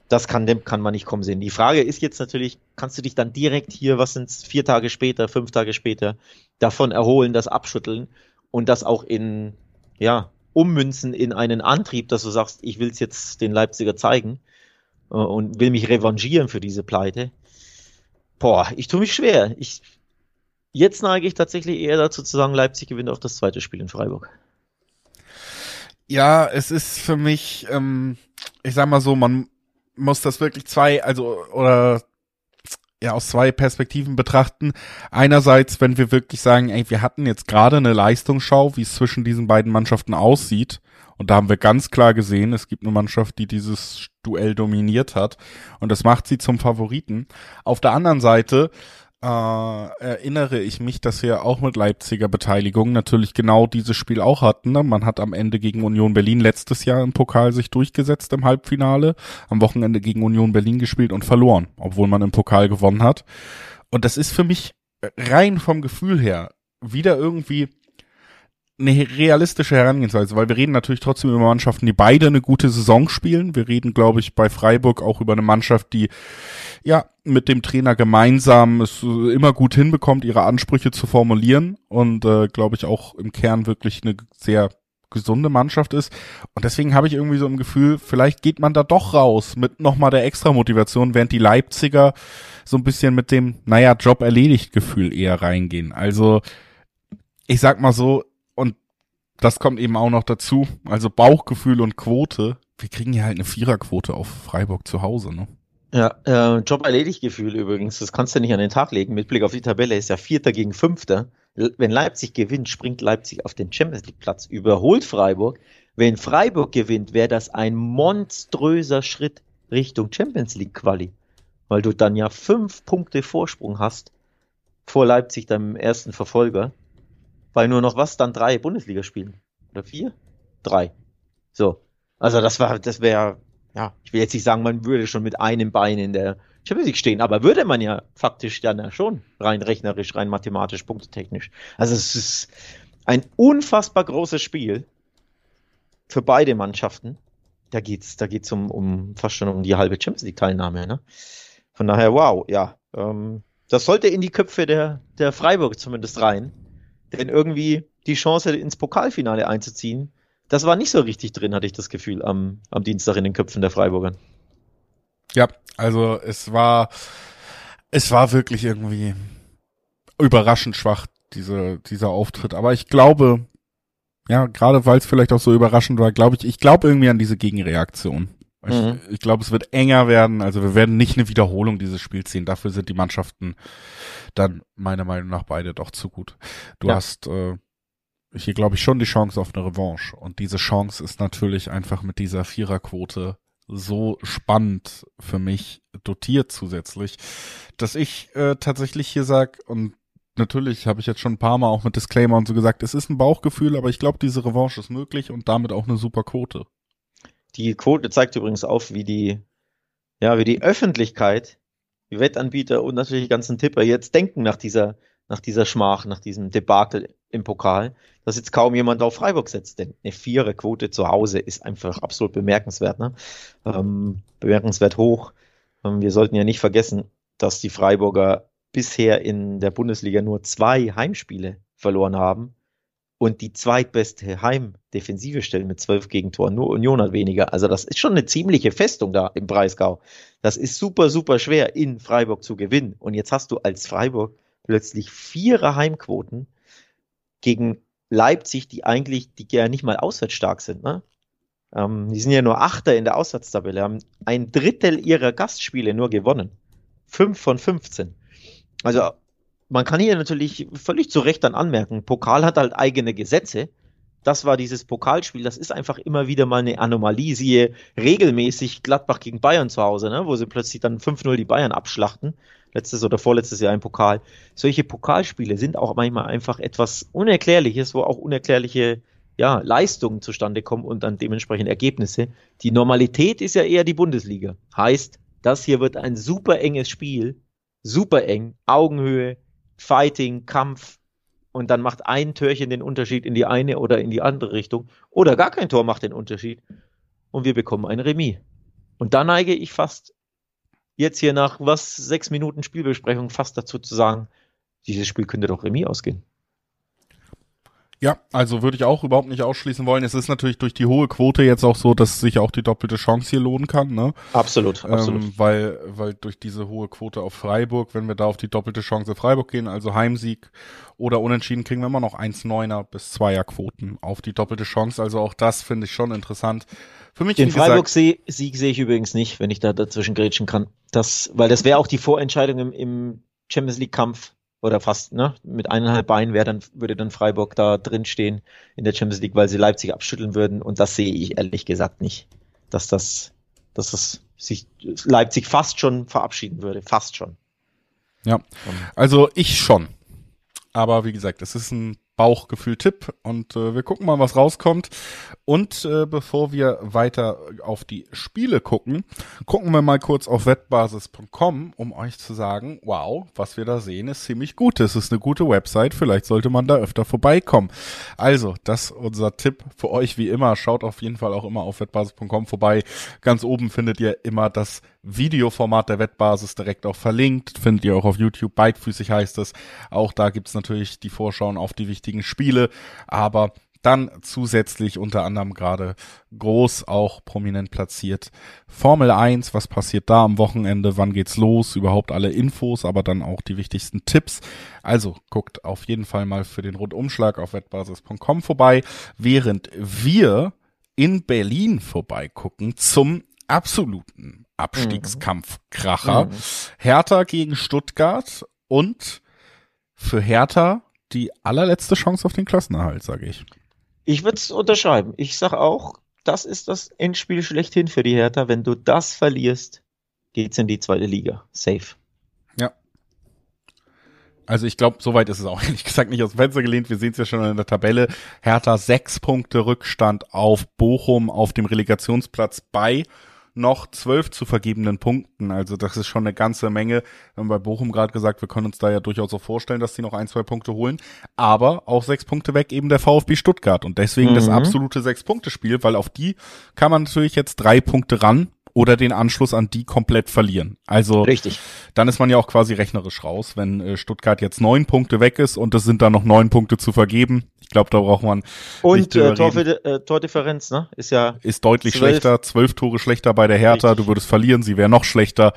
das kann, dem kann man nicht kommen sehen. Die Frage ist jetzt natürlich, kannst du dich dann direkt hier, was sind vier Tage später, fünf Tage später, davon erholen, das abschütteln und das auch in, ja, ummünzen in einen Antrieb, dass du sagst, ich will es jetzt den Leipziger zeigen äh, und will mich revanchieren für diese Pleite. Boah, ich tue mich schwer. Ich, jetzt neige ich tatsächlich eher dazu zu sagen, Leipzig gewinnt auch das zweite Spiel in Freiburg. Ja, es ist für mich, ähm, ich sag mal so, man muss das wirklich zwei, also oder ja aus zwei Perspektiven betrachten. Einerseits, wenn wir wirklich sagen, ey, wir hatten jetzt gerade eine Leistungsschau, wie es zwischen diesen beiden Mannschaften aussieht. Und da haben wir ganz klar gesehen, es gibt eine Mannschaft, die dieses Duell dominiert hat. Und das macht sie zum Favoriten. Auf der anderen Seite äh, erinnere ich mich, dass wir auch mit Leipziger Beteiligung natürlich genau dieses Spiel auch hatten. Ne? Man hat am Ende gegen Union Berlin letztes Jahr im Pokal sich durchgesetzt im Halbfinale, am Wochenende gegen Union Berlin gespielt und verloren, obwohl man im Pokal gewonnen hat. Und das ist für mich rein vom Gefühl her wieder irgendwie eine realistische Herangehensweise, weil wir reden natürlich trotzdem über Mannschaften, die beide eine gute Saison spielen. Wir reden, glaube ich, bei Freiburg auch über eine Mannschaft, die ja mit dem Trainer gemeinsam es immer gut hinbekommt, ihre Ansprüche zu formulieren und äh, glaube ich auch im Kern wirklich eine sehr gesunde Mannschaft ist. Und deswegen habe ich irgendwie so ein Gefühl, vielleicht geht man da doch raus mit nochmal der extra Motivation, während die Leipziger so ein bisschen mit dem, naja, Job erledigt Gefühl eher reingehen. Also ich sag mal so, das kommt eben auch noch dazu. Also Bauchgefühl und Quote. Wir kriegen ja halt eine Viererquote auf Freiburg zu Hause, ne? Ja, äh, Job erledigt Gefühl übrigens. Das kannst du nicht an den Tag legen. Mit Blick auf die Tabelle ist ja Vierter gegen Fünfter. Wenn Leipzig gewinnt, springt Leipzig auf den Champions League Platz, überholt Freiburg. Wenn Freiburg gewinnt, wäre das ein monströser Schritt Richtung Champions League Quali. Weil du dann ja fünf Punkte Vorsprung hast vor Leipzig, deinem ersten Verfolger weil nur noch was, dann drei Bundesligaspielen. Oder vier? Drei. So. Also das war, das wäre, ja, ich will jetzt nicht sagen, man würde schon mit einem Bein in der Champions League stehen, aber würde man ja faktisch dann ja schon, rein rechnerisch, rein mathematisch, punktetechnisch. Also es ist ein unfassbar großes Spiel für beide Mannschaften. Da geht's, da geht's um, um fast schon um die halbe Champions League Teilnahme, ne? Von daher, wow, ja. Ähm, das sollte in die Köpfe der, der Freiburg zumindest rein. Denn irgendwie die Chance ins Pokalfinale einzuziehen, das war nicht so richtig drin, hatte ich das Gefühl, am, am Dienstag in den Köpfen der Freiburger. Ja, also es war, es war wirklich irgendwie überraschend schwach, diese, dieser Auftritt. Aber ich glaube, ja, gerade weil es vielleicht auch so überraschend war, glaube ich, ich glaube irgendwie an diese Gegenreaktion. Ich, mhm. ich glaube, es wird enger werden. Also wir werden nicht eine Wiederholung dieses Spiels sehen. Dafür sind die Mannschaften dann meiner Meinung nach beide doch zu gut. Du ja. hast äh, hier, glaube ich, schon die Chance auf eine Revanche. Und diese Chance ist natürlich einfach mit dieser Viererquote so spannend für mich dotiert zusätzlich, dass ich äh, tatsächlich hier sag und natürlich habe ich jetzt schon ein paar Mal auch mit Disclaimer und so gesagt, es ist ein Bauchgefühl, aber ich glaube, diese Revanche ist möglich und damit auch eine super Quote. Die Quote zeigt übrigens auf, wie die, ja, wie die Öffentlichkeit, die Wettanbieter und natürlich die ganzen Tipper jetzt denken nach dieser, nach dieser Schmach, nach diesem Debakel im Pokal, dass jetzt kaum jemand auf Freiburg setzt. Denn eine Viererquote zu Hause ist einfach absolut bemerkenswert, ne? Ähm, bemerkenswert hoch. Ähm, wir sollten ja nicht vergessen, dass die Freiburger bisher in der Bundesliga nur zwei Heimspiele verloren haben und die zweitbeste Heimdefensive stellen mit zwölf Gegentoren. Nur Union hat weniger. Also das ist schon eine ziemliche Festung da im Breisgau. Das ist super, super schwer in Freiburg zu gewinnen. Und jetzt hast du als Freiburg plötzlich vierer Heimquoten gegen Leipzig, die eigentlich, die ja nicht mal auswärts stark sind. Ne? Ähm, die sind ja nur Achter in der Auswärtstabelle, haben ein Drittel ihrer Gastspiele nur gewonnen. Fünf von 15. Also man kann hier natürlich völlig zu Recht dann anmerken, Pokal hat halt eigene Gesetze. das war dieses Pokalspiel. Das ist einfach immer wieder mal eine Anomalie. Siehe regelmäßig Gladbach gegen Bayern zu Hause, ne? wo sie plötzlich dann 5-0 die Bayern abschlachten. Letztes oder vorletztes Jahr im Pokal. Solche Pokalspiele sind auch manchmal einfach etwas Unerklärliches, wo auch unerklärliche ja, Leistungen zustande kommen und dann dementsprechend Ergebnisse. Die Normalität ist ja eher die Bundesliga. Heißt, das hier wird ein super enges Spiel. Super eng. Augenhöhe, Fighting, Kampf, und dann macht ein Törchen den Unterschied in die eine oder in die andere Richtung oder gar kein Tor macht den Unterschied und wir bekommen ein Remis. Und da neige ich fast jetzt hier nach was sechs Minuten Spielbesprechung fast dazu zu sagen, dieses Spiel könnte doch Remis ausgehen. Ja, also würde ich auch überhaupt nicht ausschließen wollen. Es ist natürlich durch die hohe Quote jetzt auch so, dass sich auch die doppelte Chance hier lohnen kann, ne? Absolut, ähm, absolut. weil, weil durch diese hohe Quote auf Freiburg, wenn wir da auf die doppelte Chance Freiburg gehen, also Heimsieg oder Unentschieden, kriegen wir immer noch 1,9er bis 2er Quoten auf die doppelte Chance. Also auch das finde ich schon interessant. Für mich, Den Freiburg-Sieg sehe ich übrigens nicht, wenn ich da dazwischen grätschen kann. Das, weil das wäre auch die Vorentscheidung im, im Champions League-Kampf oder fast, ne, mit eineinhalb Beinen wäre dann, würde dann Freiburg da drin stehen in der Champions League, weil sie Leipzig abschütteln würden. Und das sehe ich ehrlich gesagt nicht. Dass das, dass das sich Leipzig fast schon verabschieden würde. Fast schon. Ja. Also ich schon. Aber wie gesagt, es ist ein Bauchgefühl-Tipp und äh, wir gucken mal, was rauskommt. Und äh, bevor wir weiter auf die Spiele gucken, gucken wir mal kurz auf wettbasis.com, um euch zu sagen, wow, was wir da sehen, ist ziemlich gut. Es ist eine gute Website, vielleicht sollte man da öfter vorbeikommen. Also, das ist unser Tipp für euch wie immer. Schaut auf jeden Fall auch immer auf wettbasis.com vorbei. Ganz oben findet ihr immer das Videoformat der Wettbasis direkt auch verlinkt. Findet ihr auch auf YouTube. Beidfüßig heißt es. Auch da gibt's natürlich die Vorschauen auf die wichtigen Spiele. Aber dann zusätzlich unter anderem gerade groß auch prominent platziert. Formel 1, was passiert da am Wochenende? Wann geht's los? Überhaupt alle Infos, aber dann auch die wichtigsten Tipps. Also guckt auf jeden Fall mal für den Rundumschlag auf wettbasis.com vorbei, während wir in Berlin vorbeigucken zum absoluten Abstiegskampfkracher. Mhm. Hertha gegen Stuttgart und für Hertha die allerletzte Chance auf den Klassenerhalt, sage ich. Ich würde es unterschreiben. Ich sage auch, das ist das Endspiel schlechthin für die Hertha. Wenn du das verlierst, geht's in die zweite Liga. Safe. Ja. Also ich glaube, soweit ist es auch [laughs] ehrlich gesagt nicht aus dem Fenster gelehnt. Wir sehen es ja schon in der Tabelle. Hertha sechs Punkte Rückstand auf Bochum auf dem Relegationsplatz bei noch zwölf zu vergebenen Punkten. Also das ist schon eine ganze Menge. Wir haben bei Bochum gerade gesagt, wir können uns da ja durchaus auch vorstellen, dass sie noch ein, zwei Punkte holen. Aber auch sechs Punkte weg eben der VfB Stuttgart. Und deswegen mhm. das absolute Sechs-Punkte-Spiel, weil auf die kann man natürlich jetzt drei Punkte ran oder den Anschluss an die komplett verlieren. Also Richtig. dann ist man ja auch quasi rechnerisch raus, wenn äh, Stuttgart jetzt neun Punkte weg ist und es sind dann noch neun Punkte zu vergeben. Ich glaube, da braucht man und äh, Tor äh, Tordifferenz, ne, ist ja ist deutlich 12. schlechter, zwölf Tore schlechter bei der Hertha. Richtig. Du würdest verlieren, sie wäre noch schlechter.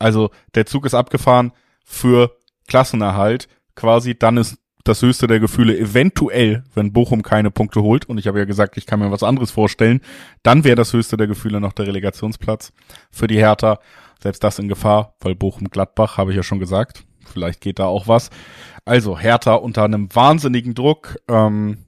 Also der Zug ist abgefahren für Klassenerhalt. Quasi dann ist das höchste der Gefühle eventuell, wenn Bochum keine Punkte holt, und ich habe ja gesagt, ich kann mir was anderes vorstellen, dann wäre das höchste der Gefühle noch der Relegationsplatz für die Hertha. Selbst das in Gefahr, weil Bochum Gladbach, habe ich ja schon gesagt, vielleicht geht da auch was. Also Hertha unter einem wahnsinnigen Druck. Ähm,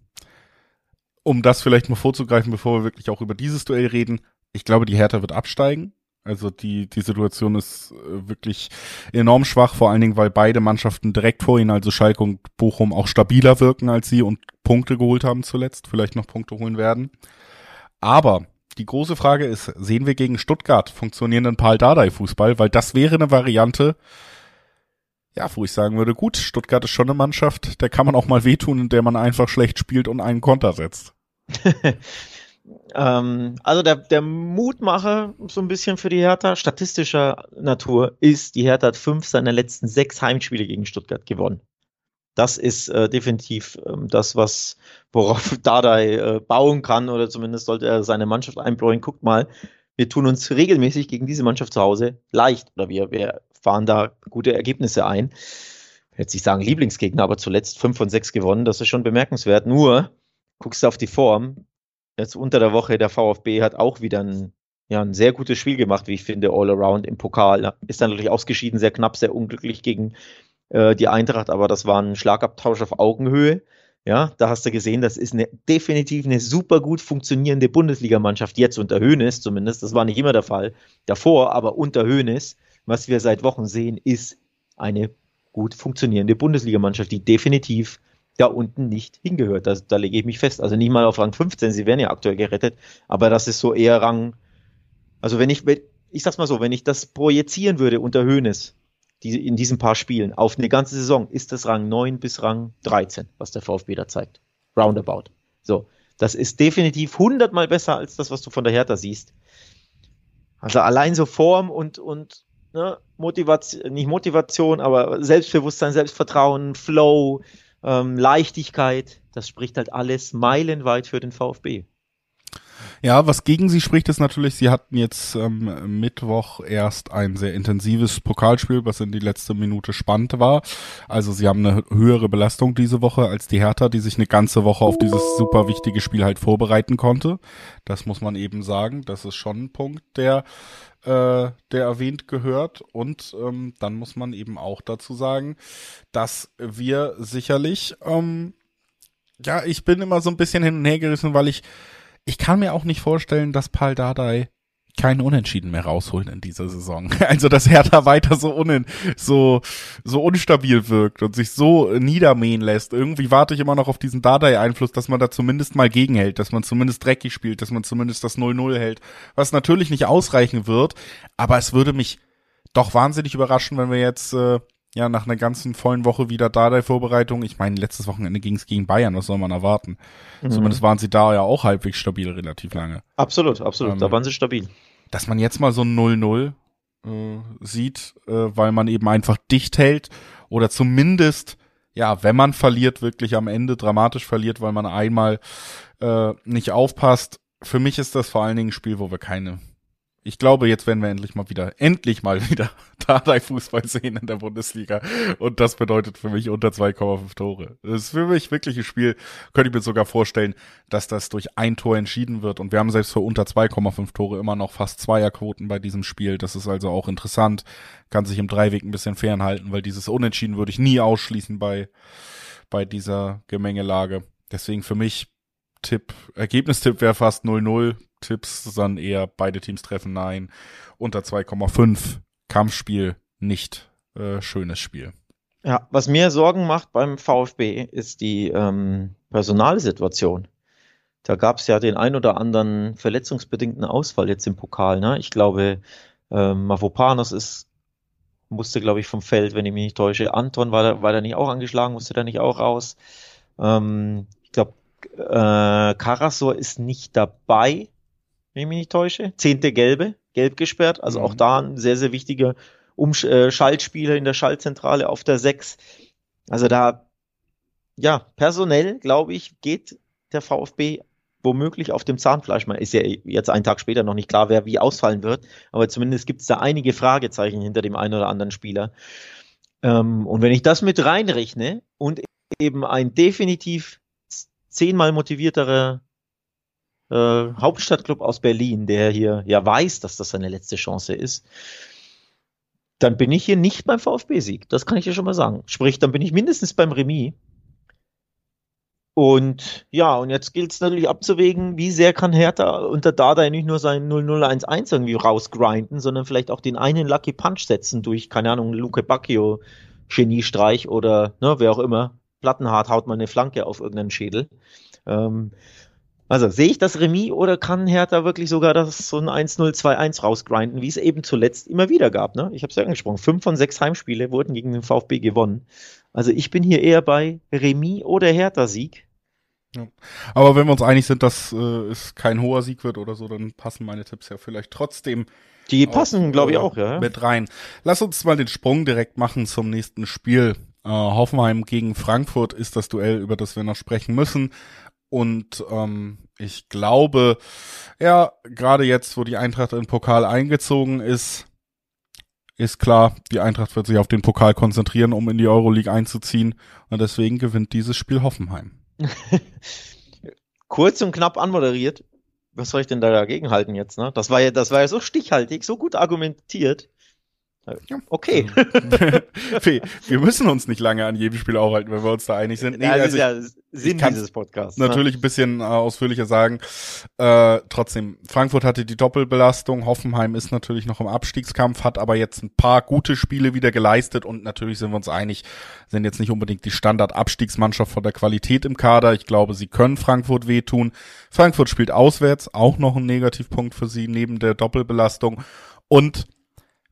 um das vielleicht mal vorzugreifen, bevor wir wirklich auch über dieses Duell reden. Ich glaube, die Hertha wird absteigen. Also die, die Situation ist äh, wirklich enorm schwach, vor allen Dingen, weil beide Mannschaften direkt vor ihnen, also Schalke und Bochum, auch stabiler wirken als sie und Punkte geholt haben zuletzt, vielleicht noch Punkte holen werden. Aber die große Frage ist, sehen wir gegen Stuttgart funktionierenden Paul Dardai Fußball? Weil das wäre eine Variante, ja, wo ich sagen würde, gut, Stuttgart ist schon eine Mannschaft, der kann man auch mal wehtun, in der man einfach schlecht spielt und einen Konter setzt. [laughs] Ähm, also der, der Mutmacher so ein bisschen für die Hertha statistischer Natur ist, die Hertha hat fünf seiner letzten sechs Heimspiele gegen Stuttgart gewonnen. Das ist äh, definitiv ähm, das, was worauf [laughs] Dardai äh, bauen kann oder zumindest sollte er seine Mannschaft einbläuen. Guckt mal, wir tun uns regelmäßig gegen diese Mannschaft zu Hause leicht oder wir, wir fahren da gute Ergebnisse ein. Ich werde nicht sagen Lieblingsgegner, aber zuletzt fünf von sechs gewonnen. Das ist schon bemerkenswert. Nur guckst du auf die Form, jetzt unter der Woche, der VfB hat auch wieder ein, ja, ein sehr gutes Spiel gemacht, wie ich finde, all around im Pokal. Ist dann natürlich ausgeschieden, sehr knapp, sehr unglücklich gegen äh, die Eintracht, aber das war ein Schlagabtausch auf Augenhöhe. Ja, da hast du gesehen, das ist eine, definitiv eine super gut funktionierende Bundesligamannschaft, jetzt unter Höhnes zumindest. Das war nicht immer der Fall davor, aber unter Höhnes, was wir seit Wochen sehen, ist eine gut funktionierende Bundesligamannschaft, die definitiv da unten nicht hingehört. Da, da lege ich mich fest. Also nicht mal auf Rang 15, sie werden ja aktuell gerettet, aber das ist so eher Rang, also wenn ich, ich sag's mal so, wenn ich das projizieren würde unter Höhnes, die, in diesen paar Spielen auf eine ganze Saison, ist das Rang 9 bis Rang 13, was der VfB da zeigt. Roundabout. So. Das ist definitiv hundertmal besser als das, was du von der Hertha siehst. Also allein so Form und, und ne, Motivation, nicht Motivation, aber Selbstbewusstsein, Selbstvertrauen, Flow, ähm, Leichtigkeit, das spricht halt alles meilenweit für den VfB. Ja, was gegen sie spricht, ist natürlich, sie hatten jetzt ähm, Mittwoch erst ein sehr intensives Pokalspiel, was in die letzte Minute spannend war. Also sie haben eine höhere Belastung diese Woche als die Hertha, die sich eine ganze Woche auf dieses super wichtige Spiel halt vorbereiten konnte. Das muss man eben sagen. Das ist schon ein Punkt, der äh, der erwähnt gehört. Und ähm, dann muss man eben auch dazu sagen, dass wir sicherlich, ähm, ja, ich bin immer so ein bisschen hin und her gerissen, weil ich ich kann mir auch nicht vorstellen, dass Paul Dardai keinen Unentschieden mehr rausholen in dieser Saison. [laughs] Also, dass Hertha weiter so, unin, so, so unstabil wirkt und sich so niedermähen lässt. Irgendwie warte ich immer noch auf diesen Dardai-Einfluss, dass man da zumindest mal gegenhält, dass man zumindest dreckig spielt, dass man zumindest das 0-0 hält. Was natürlich nicht ausreichen wird, aber es würde mich doch wahnsinnig überraschen, wenn wir jetzt äh, ja, nach einer ganzen vollen Woche wieder da der Vorbereitung. Ich meine, letztes Wochenende ging es gegen Bayern, was soll man erwarten? Mhm. Zumindest waren sie da ja auch halbwegs stabil, relativ lange. Absolut, absolut, ähm, da waren sie stabil. Dass man jetzt mal so ein 0-0 äh, sieht, äh, weil man eben einfach dicht hält oder zumindest, ja, wenn man verliert, wirklich am Ende dramatisch verliert, weil man einmal äh, nicht aufpasst. Für mich ist das vor allen Dingen ein Spiel, wo wir keine ich glaube, jetzt werden wir endlich mal wieder, endlich mal wieder [laughs] Dardai-Fußball sehen in der Bundesliga. Und das bedeutet für mich unter 2,5 Tore. Das ist für mich wirklich ein Spiel, könnte ich mir sogar vorstellen, dass das durch ein Tor entschieden wird. Und wir haben selbst für unter 2,5 Tore immer noch fast Zweierquoten bei diesem Spiel. Das ist also auch interessant. Kann sich im Dreiweg ein bisschen fernhalten, weil dieses Unentschieden würde ich nie ausschließen bei, bei dieser Gemengelage. Deswegen für mich Tipp, Ergebnistipp wäre fast 0-0. Tipps dann eher beide Teams treffen nein. Unter 2,5. Kampfspiel nicht äh, schönes Spiel. Ja, was mir Sorgen macht beim VfB ist die ähm, Personalsituation. Da gab es ja den ein oder anderen verletzungsbedingten Ausfall jetzt im Pokal. Ne? Ich glaube, ähm, Mavopanos ist musste, glaube ich, vom Feld, wenn ich mich nicht täusche. Anton war da, war da nicht auch angeschlagen, musste da nicht auch raus. Ähm, ich glaube, äh, Karasor ist nicht dabei wenn ich mich nicht täusche. Zehnte Gelbe, gelb gesperrt. Also mhm. auch da ein sehr, sehr wichtiger um äh, Schaltspieler in der Schaltzentrale auf der 6. Also da, ja, personell, glaube ich, geht der VfB womöglich auf dem Zahnfleisch. Man ist ja jetzt einen Tag später noch nicht klar, wer wie ausfallen wird, aber zumindest gibt es da einige Fragezeichen hinter dem einen oder anderen Spieler. Ähm, und wenn ich das mit reinrechne und eben ein definitiv zehnmal motivierterer äh, Hauptstadtclub aus Berlin, der hier ja weiß, dass das seine letzte Chance ist, dann bin ich hier nicht beim VfB-Sieg. Das kann ich dir schon mal sagen. Sprich, dann bin ich mindestens beim Remis. Und ja, und jetzt gilt es natürlich abzuwägen, wie sehr kann Hertha unter Dada nicht nur sein 0-0-1-1 irgendwie rausgrinden, sondern vielleicht auch den einen Lucky Punch setzen durch, keine Ahnung, Luke Bacchio, Geniestreich oder ne, wer auch immer. Plattenhart haut mal eine Flanke auf irgendeinen Schädel. Ähm, also sehe ich das Remis oder kann Hertha wirklich sogar das so ein 1-0, 2-1 rausgrinden, wie es eben zuletzt immer wieder gab. Ne? Ich habe es ja angesprochen, fünf von sechs Heimspiele wurden gegen den VfB gewonnen. Also ich bin hier eher bei Remis oder Hertha-Sieg. Ja. Aber wenn wir uns einig sind, dass äh, es kein hoher Sieg wird oder so, dann passen meine Tipps ja vielleicht trotzdem. Die passen, glaube ich, auch, ja. Mit rein. Lass uns mal den Sprung direkt machen zum nächsten Spiel. Äh, Hoffenheim gegen Frankfurt ist das Duell, über das wir noch sprechen müssen. Und ähm, ich glaube, ja, gerade jetzt, wo die Eintracht in den Pokal eingezogen ist, ist klar, die Eintracht wird sich auf den Pokal konzentrieren, um in die Euroleague einzuziehen. Und deswegen gewinnt dieses Spiel Hoffenheim. [laughs] Kurz und knapp anmoderiert. Was soll ich denn da dagegen halten jetzt? Ne? Das war ja, das war ja so stichhaltig, so gut argumentiert. Okay. [laughs] wir müssen uns nicht lange an jedem Spiel aufhalten, wenn wir uns da einig sind. Nee, das also ist ja Sinn dieses Podcasts. Ne? Natürlich ne? ein bisschen äh, ausführlicher sagen. Äh, trotzdem, Frankfurt hatte die Doppelbelastung. Hoffenheim ist natürlich noch im Abstiegskampf, hat aber jetzt ein paar gute Spiele wieder geleistet und natürlich sind wir uns einig, sind jetzt nicht unbedingt die Standard-Abstiegsmannschaft von der Qualität im Kader. Ich glaube, sie können Frankfurt wehtun. Frankfurt spielt auswärts, auch noch ein Negativpunkt für sie neben der Doppelbelastung. Und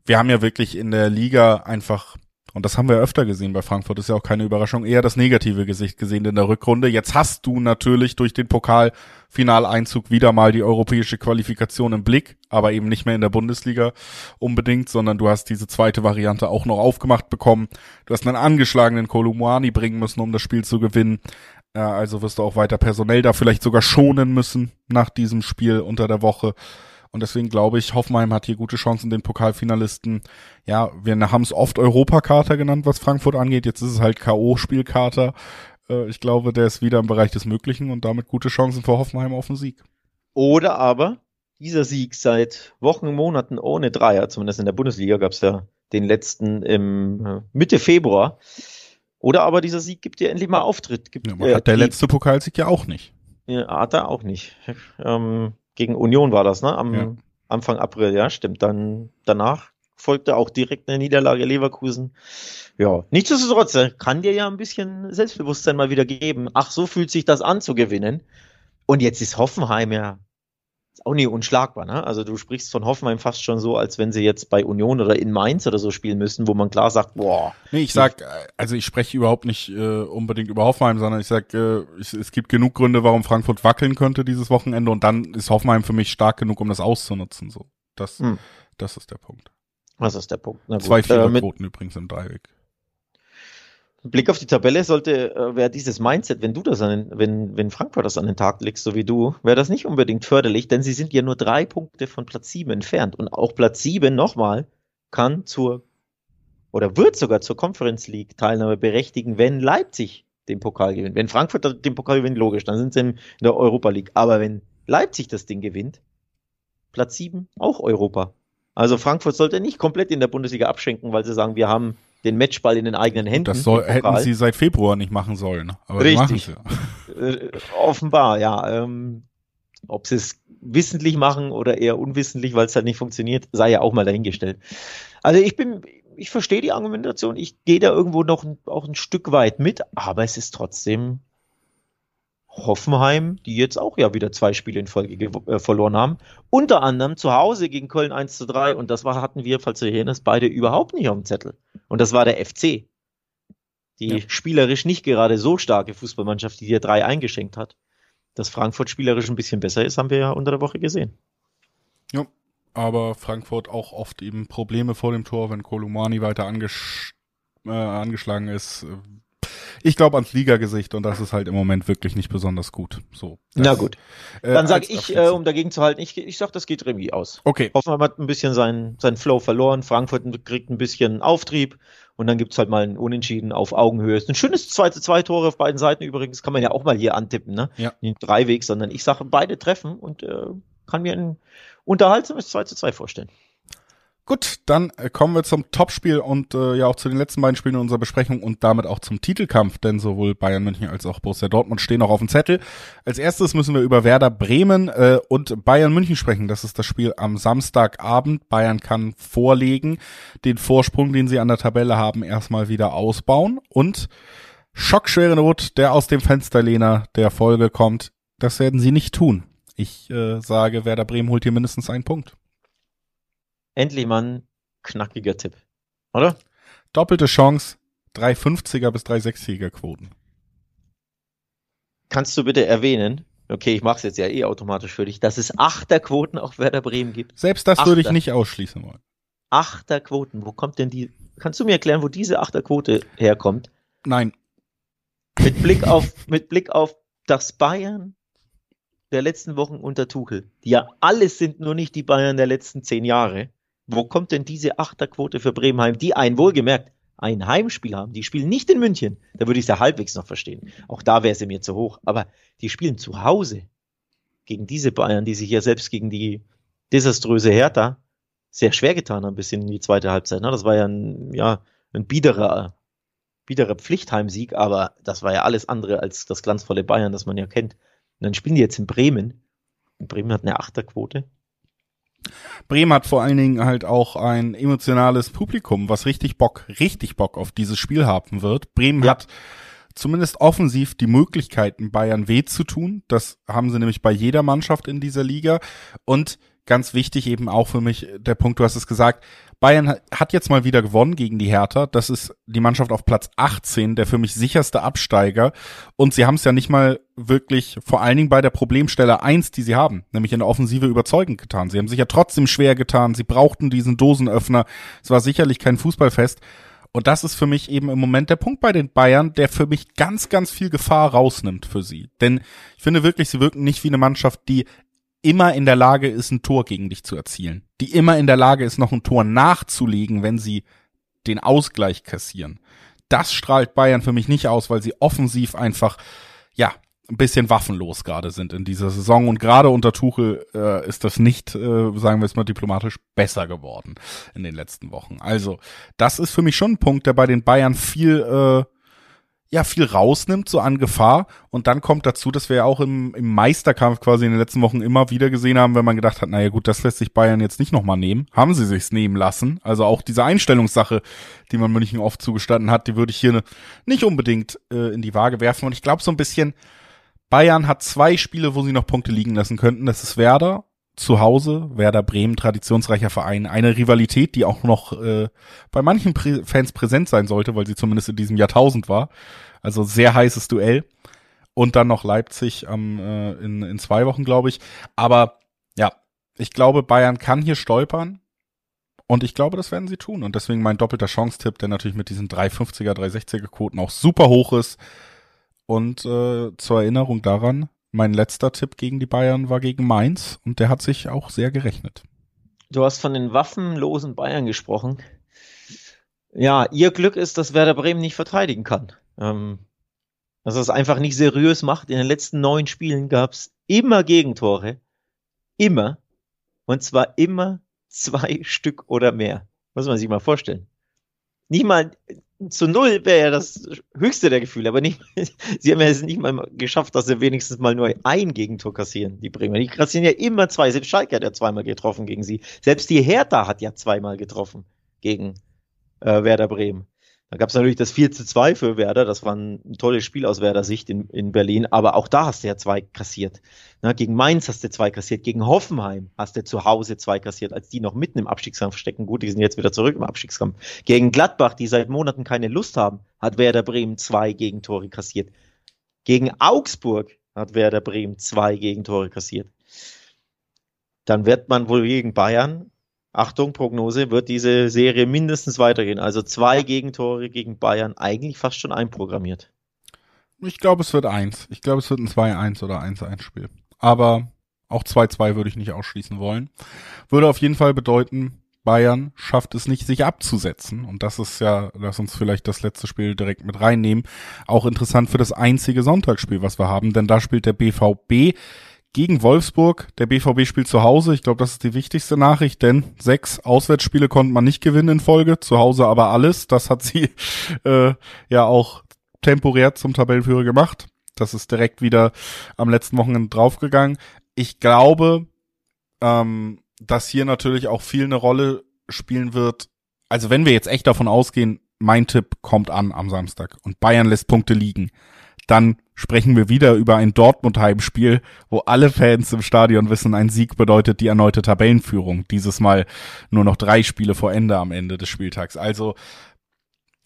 wir haben ja wirklich in der Liga einfach, und das haben wir öfter gesehen bei Frankfurt, ist ja auch keine Überraschung, eher das negative Gesicht gesehen in der Rückrunde. Jetzt hast du natürlich durch den Pokalfinaleinzug wieder mal die europäische Qualifikation im Blick, aber eben nicht mehr in der Bundesliga unbedingt, sondern du hast diese zweite Variante auch noch aufgemacht bekommen. Du hast einen angeschlagenen Kolumani bringen müssen, um das Spiel zu gewinnen. Also wirst du auch weiter personell da vielleicht sogar schonen müssen nach diesem Spiel unter der Woche. Und deswegen glaube ich, Hoffenheim hat hier gute Chancen, den Pokalfinalisten. Ja, wir haben es oft Europakater genannt, was Frankfurt angeht. Jetzt ist es halt K.O.-Spielkater. Äh, ich glaube, der ist wieder im Bereich des Möglichen und damit gute Chancen für Hoffenheim auf den Sieg. Oder aber dieser Sieg seit Wochen, Monaten ohne Dreier, zumindest in der Bundesliga gab es ja den letzten im äh, Mitte Februar. Oder aber dieser Sieg gibt dir endlich mal Auftritt. Gibt, ja, äh, hat der letzte Pokalsieg ja auch nicht. Ja, hat er auch nicht. Ähm, gegen Union war das, ne? Am ja. Anfang April, ja, stimmt. Dann danach folgte auch direkt eine Niederlage Leverkusen. Ja, nichtsdestotrotz kann dir ja ein bisschen Selbstbewusstsein mal wieder geben. Ach, so fühlt sich das an zu gewinnen. Und jetzt ist Hoffenheim ja auch nie unschlagbar, ne? Also du sprichst von Hoffenheim fast schon so, als wenn sie jetzt bei Union oder in Mainz oder so spielen müssten, wo man klar sagt, boah. Nee, ich sag, also ich spreche überhaupt nicht äh, unbedingt über Hoffenheim, sondern ich sag, äh, ich, es gibt genug Gründe, warum Frankfurt wackeln könnte dieses Wochenende und dann ist Hoffenheim für mich stark genug, um das auszunutzen. So, das, hm. das ist der Punkt. Was ist der Punkt? Zwei Fehlerquoten äh, übrigens im Dreieck. Blick auf die Tabelle sollte, äh, wäre dieses Mindset, wenn du das an den, wenn, wenn Frankfurt das an den Tag legst, so wie du, wäre das nicht unbedingt förderlich, denn sie sind ja nur drei Punkte von Platz sieben entfernt. Und auch Platz sieben nochmal kann zur, oder wird sogar zur Conference League Teilnahme berechtigen, wenn Leipzig den Pokal gewinnt. Wenn Frankfurt den Pokal gewinnt, logisch, dann sind sie in der Europa League. Aber wenn Leipzig das Ding gewinnt, Platz sieben auch Europa. Also Frankfurt sollte nicht komplett in der Bundesliga abschenken, weil sie sagen, wir haben den Matchball in den eigenen Händen. Das soll, hätten sie seit Februar nicht machen sollen. Aber Richtig. Äh, offenbar, ja. Ähm, ob sie es wissentlich machen oder eher unwissentlich, weil es halt nicht funktioniert, sei ja auch mal dahingestellt. Also ich bin, ich verstehe die Argumentation, ich gehe da irgendwo noch ein, auch ein Stück weit mit, aber es ist trotzdem Hoffenheim, die jetzt auch ja wieder zwei Spiele in Folge äh, verloren haben. Unter anderem zu Hause gegen Köln 1 zu 3 und das war, hatten wir, falls du erinnerst, beide überhaupt nicht auf dem Zettel. Und das war der FC. Die ja. spielerisch nicht gerade so starke Fußballmannschaft, die dir drei eingeschenkt hat. Dass Frankfurt spielerisch ein bisschen besser ist, haben wir ja unter der Woche gesehen. Ja, aber Frankfurt auch oft eben Probleme vor dem Tor, wenn Kolumani weiter angesch äh, angeschlagen ist, ich glaube ans Ligagesicht und das ist halt im Moment wirklich nicht besonders gut. So. Na gut. Äh, Dann sage ich, äh, um dagegen zu halten, ich, ich sag, das geht Remis aus. Okay. Hoffenheim hat ein bisschen seinen, seinen Flow verloren, Frankfurt kriegt ein bisschen Auftrieb und dann gibt's halt mal ein Unentschieden auf Augenhöhe. Ist ein schönes zweite zwei Tore auf beiden Seiten übrigens, kann man ja auch mal hier antippen, ne? Ja. Nicht Dreiweg, sondern ich sage beide treffen und äh, kann mir ein unterhaltsames 2 zu 2 vorstellen. Gut, dann äh, kommen wir zum Topspiel und äh, ja auch zu den letzten beiden Spielen in unserer Besprechung und damit auch zum Titelkampf, denn sowohl Bayern München als auch Borussia Dortmund stehen noch auf dem Zettel. Als erstes müssen wir über Werder Bremen äh, und Bayern München sprechen. Das ist das Spiel am Samstagabend. Bayern kann vorlegen, den Vorsprung, den sie an der Tabelle haben, erstmal wieder ausbauen und schockschwere Not, der aus dem Fensterlehner der Folge kommt, das werden sie nicht tun. Ich äh, sage, Werder Bremen holt hier mindestens einen Punkt endlich mal ein knackiger Tipp. Oder? Doppelte Chance, 350er bis 360er Quoten. Kannst du bitte erwähnen, okay, ich mache es jetzt ja eh automatisch für dich, dass es Achterquoten auf Werder Bremen gibt? Selbst das Achter. würde ich nicht ausschließen wollen. Achterquoten, wo kommt denn die, kannst du mir erklären, wo diese Achterquote herkommt? Nein. Mit Blick auf, mit Blick auf das Bayern der letzten Wochen unter Tuchel, die ja alles sind, nur nicht die Bayern der letzten zehn Jahre. Wo kommt denn diese Achterquote für Bremenheim, die ein wohlgemerkt ein Heimspiel haben? Die spielen nicht in München. Da würde ich es ja halbwegs noch verstehen. Auch da wäre sie mir zu hoch. Aber die spielen zu Hause gegen diese Bayern, die sich ja selbst gegen die desaströse Hertha sehr schwer getan haben bis in die zweite Halbzeit. Ne? Das war ja ein, ja, ein biederer, biederer Pflichtheimsieg, aber das war ja alles andere als das glanzvolle Bayern, das man ja kennt. Und dann spielen die jetzt in Bremen. Und Bremen hat eine Achterquote. Bremen hat vor allen Dingen halt auch ein emotionales Publikum, was richtig Bock, richtig Bock auf dieses Spiel haben wird. Bremen ja. hat zumindest offensiv die Möglichkeiten, Bayern weh zu tun. Das haben sie nämlich bei jeder Mannschaft in dieser Liga. Und ganz wichtig eben auch für mich der Punkt, du hast es gesagt, Bayern hat jetzt mal wieder gewonnen gegen die Hertha. Das ist die Mannschaft auf Platz 18, der für mich sicherste Absteiger. Und sie haben es ja nicht mal wirklich, vor allen Dingen bei der Problemstelle eins, die sie haben, nämlich in der Offensive überzeugend getan. Sie haben sich ja trotzdem schwer getan. Sie brauchten diesen Dosenöffner. Es war sicherlich kein Fußballfest. Und das ist für mich eben im Moment der Punkt bei den Bayern, der für mich ganz, ganz viel Gefahr rausnimmt für sie. Denn ich finde wirklich, sie wirken nicht wie eine Mannschaft, die immer in der Lage ist, ein Tor gegen dich zu erzielen. Die immer in der Lage ist, noch ein Tor nachzulegen, wenn sie den Ausgleich kassieren. Das strahlt Bayern für mich nicht aus, weil sie offensiv einfach, ja, ein bisschen waffenlos gerade sind in dieser Saison und gerade unter Tuchel äh, ist das nicht, äh, sagen wir es mal diplomatisch, besser geworden in den letzten Wochen. Also das ist für mich schon ein Punkt, der bei den Bayern viel äh, ja viel rausnimmt, so an Gefahr. Und dann kommt dazu, dass wir ja auch im, im Meisterkampf quasi in den letzten Wochen immer wieder gesehen haben, wenn man gedacht hat, naja gut, das lässt sich Bayern jetzt nicht nochmal nehmen. Haben sie sich's nehmen lassen. Also auch diese Einstellungssache, die man München oft zugestanden hat, die würde ich hier ne, nicht unbedingt äh, in die Waage werfen. Und ich glaube so ein bisschen, Bayern hat zwei Spiele, wo sie noch Punkte liegen lassen könnten. Das ist Werder zu Hause, Werder Bremen, traditionsreicher Verein, eine Rivalität, die auch noch äh, bei manchen Prä Fans präsent sein sollte, weil sie zumindest in diesem Jahrtausend war. Also sehr heißes Duell. Und dann noch Leipzig ähm, äh, in, in zwei Wochen, glaube ich. Aber ja, ich glaube, Bayern kann hier stolpern. Und ich glaube, das werden sie tun. Und deswegen mein doppelter Chance-Tipp, der natürlich mit diesen 350er, 360er Quoten auch super hoch ist. Und äh, zur Erinnerung daran, mein letzter Tipp gegen die Bayern war gegen Mainz und der hat sich auch sehr gerechnet. Du hast von den waffenlosen Bayern gesprochen. Ja, ihr Glück ist, dass Werder Bremen nicht verteidigen kann. Ähm, dass es einfach nicht seriös macht. In den letzten neun Spielen gab es immer Gegentore. Immer. Und zwar immer zwei Stück oder mehr. Muss man sich mal vorstellen. Nicht mal zu null wäre ja das höchste der Gefühle, aber nicht, [laughs] sie haben ja es nicht mal geschafft, dass sie wenigstens mal nur ein Gegentor kassieren, die Bremer. Die kassieren ja immer zwei. Selbst Schalke hat ja zweimal getroffen gegen sie. Selbst die Hertha hat ja zweimal getroffen gegen äh, Werder Bremen. Da gab es natürlich das 4 zu 2 für Werder, das war ein, tolles Spiel aus Werder Sicht in, in Berlin, aber auch da hast du ja zwei kassiert. Na, gegen Mainz hast du zwei kassiert, gegen Hoffenheim hast du zu Hause zwei kassiert, als die noch mitten im Abstiegskampf stecken. Gut, die sind jetzt wieder zurück im Abstiegskampf. Gegen Gladbach, die seit Monaten keine Lust haben, hat Werder Bremen zwei Gegentore kassiert. Gegen Augsburg hat Werder Bremen zwei Gegentore kassiert. Dann wird man wohl gegen Bayern Achtung, Prognose, wird diese Serie mindestens weitergehen. Also zwei Gegentore gegen Bayern, eigentlich fast schon einprogrammiert. Ich glaube, es wird eins. Ich glaube, es wird ein 2-1 oder 1-1 Spiel. Aber auch 2-2 würde ich nicht ausschließen wollen. Würde auf jeden Fall bedeuten, Bayern schafft es nicht, sich abzusetzen. Und das ist ja, lass uns vielleicht das letzte Spiel direkt mit reinnehmen, auch interessant für das einzige Sonntagsspiel, was wir haben. Denn da spielt der BVB gegen Wolfsburg. Der BVB spielt zu Hause. Ich glaube, das ist die wichtigste Nachricht, denn sechs Auswärtsspiele konnte man nicht gewinnen in Folge. Zu Hause aber alles. Das hat sie [laughs] äh, ja auch temporär zum Tabellenführer gemacht. Das ist direkt wieder am letzten Wochenende draufgegangen. Ich glaube, ähm, dass hier natürlich auch viel eine Rolle spielen wird. Also wenn wir jetzt echt davon ausgehen, mein Tipp kommt an am Samstag und Bayern lässt Punkte liegen, dann sprechen wir wieder über ein Dortmund-Heimspiel, wo alle Fans im Stadion wissen, ein Sieg bedeutet die erneute Tabellenführung. Dieses Mal nur noch drei Spiele vor Ende am Ende des Spieltags. Also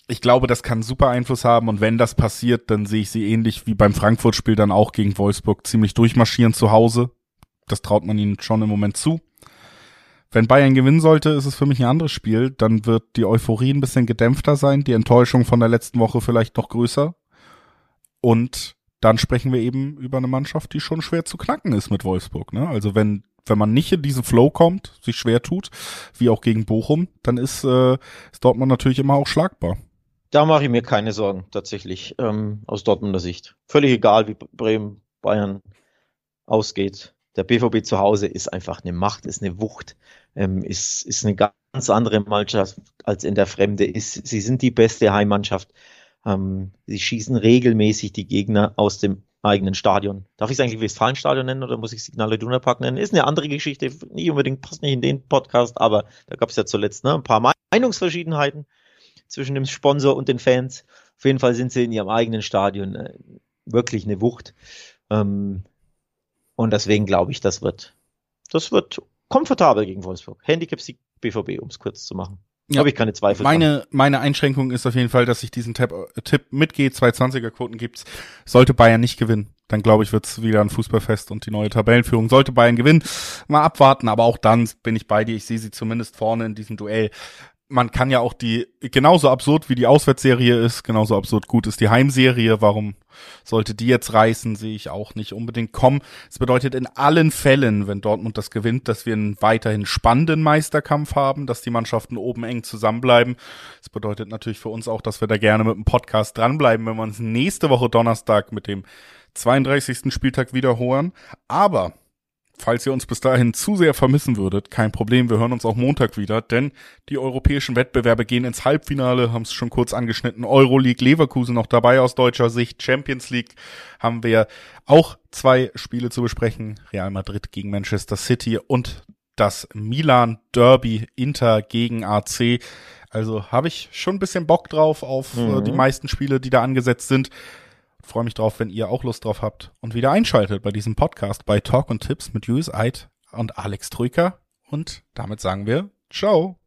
ich glaube, das kann super Einfluss haben und wenn das passiert, dann sehe ich sie ähnlich wie beim Frankfurt-Spiel dann auch gegen Wolfsburg ziemlich durchmarschieren zu Hause. Das traut man ihnen schon im Moment zu. Wenn Bayern gewinnen sollte, ist es für mich ein anderes Spiel. Dann wird die Euphorie ein bisschen gedämpfter sein, die Enttäuschung von der letzten Woche vielleicht noch größer. Und dann sprechen wir eben über eine Mannschaft, die schon schwer zu knacken ist mit Wolfsburg. Ne? Also wenn wenn man nicht in diesen Flow kommt, sich schwer tut, wie auch gegen Bochum, dann ist, äh, ist Dortmund natürlich immer auch schlagbar. Da mache ich mir keine Sorgen, tatsächlich, ähm, aus Dortmunder Sicht. Völlig egal, wie Bremen, Bayern ausgeht. Der BVB zu Hause ist einfach eine Macht, ist eine Wucht. ähm, ist, ist eine ganz andere Mannschaft als in der Fremde. Ist, sie sind die beste Heimmannschaft. Ähm, sie schießen regelmäßig die Gegner aus dem eigenen Stadion. Darf ich es eigentlich Westfalenstadion nennen oder muss ich Signal Iduna Park nennen? Ist eine andere Geschichte, nicht unbedingt, passt nicht in den Podcast, aber da gab es ja zuletzt ne, ein paar Meinungsverschiedenheiten zwischen dem Sponsor und den Fans. Auf jeden Fall sind sie in ihrem eigenen Stadion äh, wirklich eine Wucht. Ähm, und deswegen glaube ich, das wird, das wird komfortabel gegen Wolfsburg. Handicap-Sieg BVB, um es kurz zu machen. Ja, Habe ich keine Zweifel. Meine, dran. meine Einschränkung ist auf jeden Fall, dass ich diesen Tipp, Tipp mitgehe. 220er Quoten gibt's. Sollte Bayern nicht gewinnen, dann glaube ich, wird's wieder ein Fußballfest und die neue Tabellenführung. Sollte Bayern gewinnen, mal abwarten. Aber auch dann bin ich bei dir. Ich sehe sie zumindest vorne in diesem Duell man kann ja auch die, genauso absurd wie die Auswärtsserie ist, genauso absurd gut ist die Heimserie. Warum sollte die jetzt reißen, sehe ich auch nicht unbedingt kommen. Es bedeutet in allen Fällen, wenn Dortmund das gewinnt, dass wir einen weiterhin spannenden Meisterkampf haben, dass die Mannschaften oben eng zusammenbleiben. Es bedeutet natürlich für uns auch, dass wir da gerne mit dem Podcast dranbleiben, wenn wir uns nächste Woche Donnerstag mit dem 32. Spieltag wiederholen. Aber Falls ihr uns bis dahin zu sehr vermissen würdet, kein Problem, wir hören uns auch Montag wieder, denn die europäischen Wettbewerbe gehen ins Halbfinale, haben es schon kurz angeschnitten, Euroleague, Leverkusen noch dabei aus deutscher Sicht, Champions League haben wir auch zwei Spiele zu besprechen, Real Madrid gegen Manchester City und das Milan Derby Inter gegen AC. Also habe ich schon ein bisschen Bock drauf auf äh, mhm. die meisten Spiele, die da angesetzt sind. Freue mich drauf, wenn ihr auch Lust drauf habt und wieder einschaltet bei diesem Podcast bei Talk und Tipps mit Julius Eid und Alex Troika. Und damit sagen wir Ciao.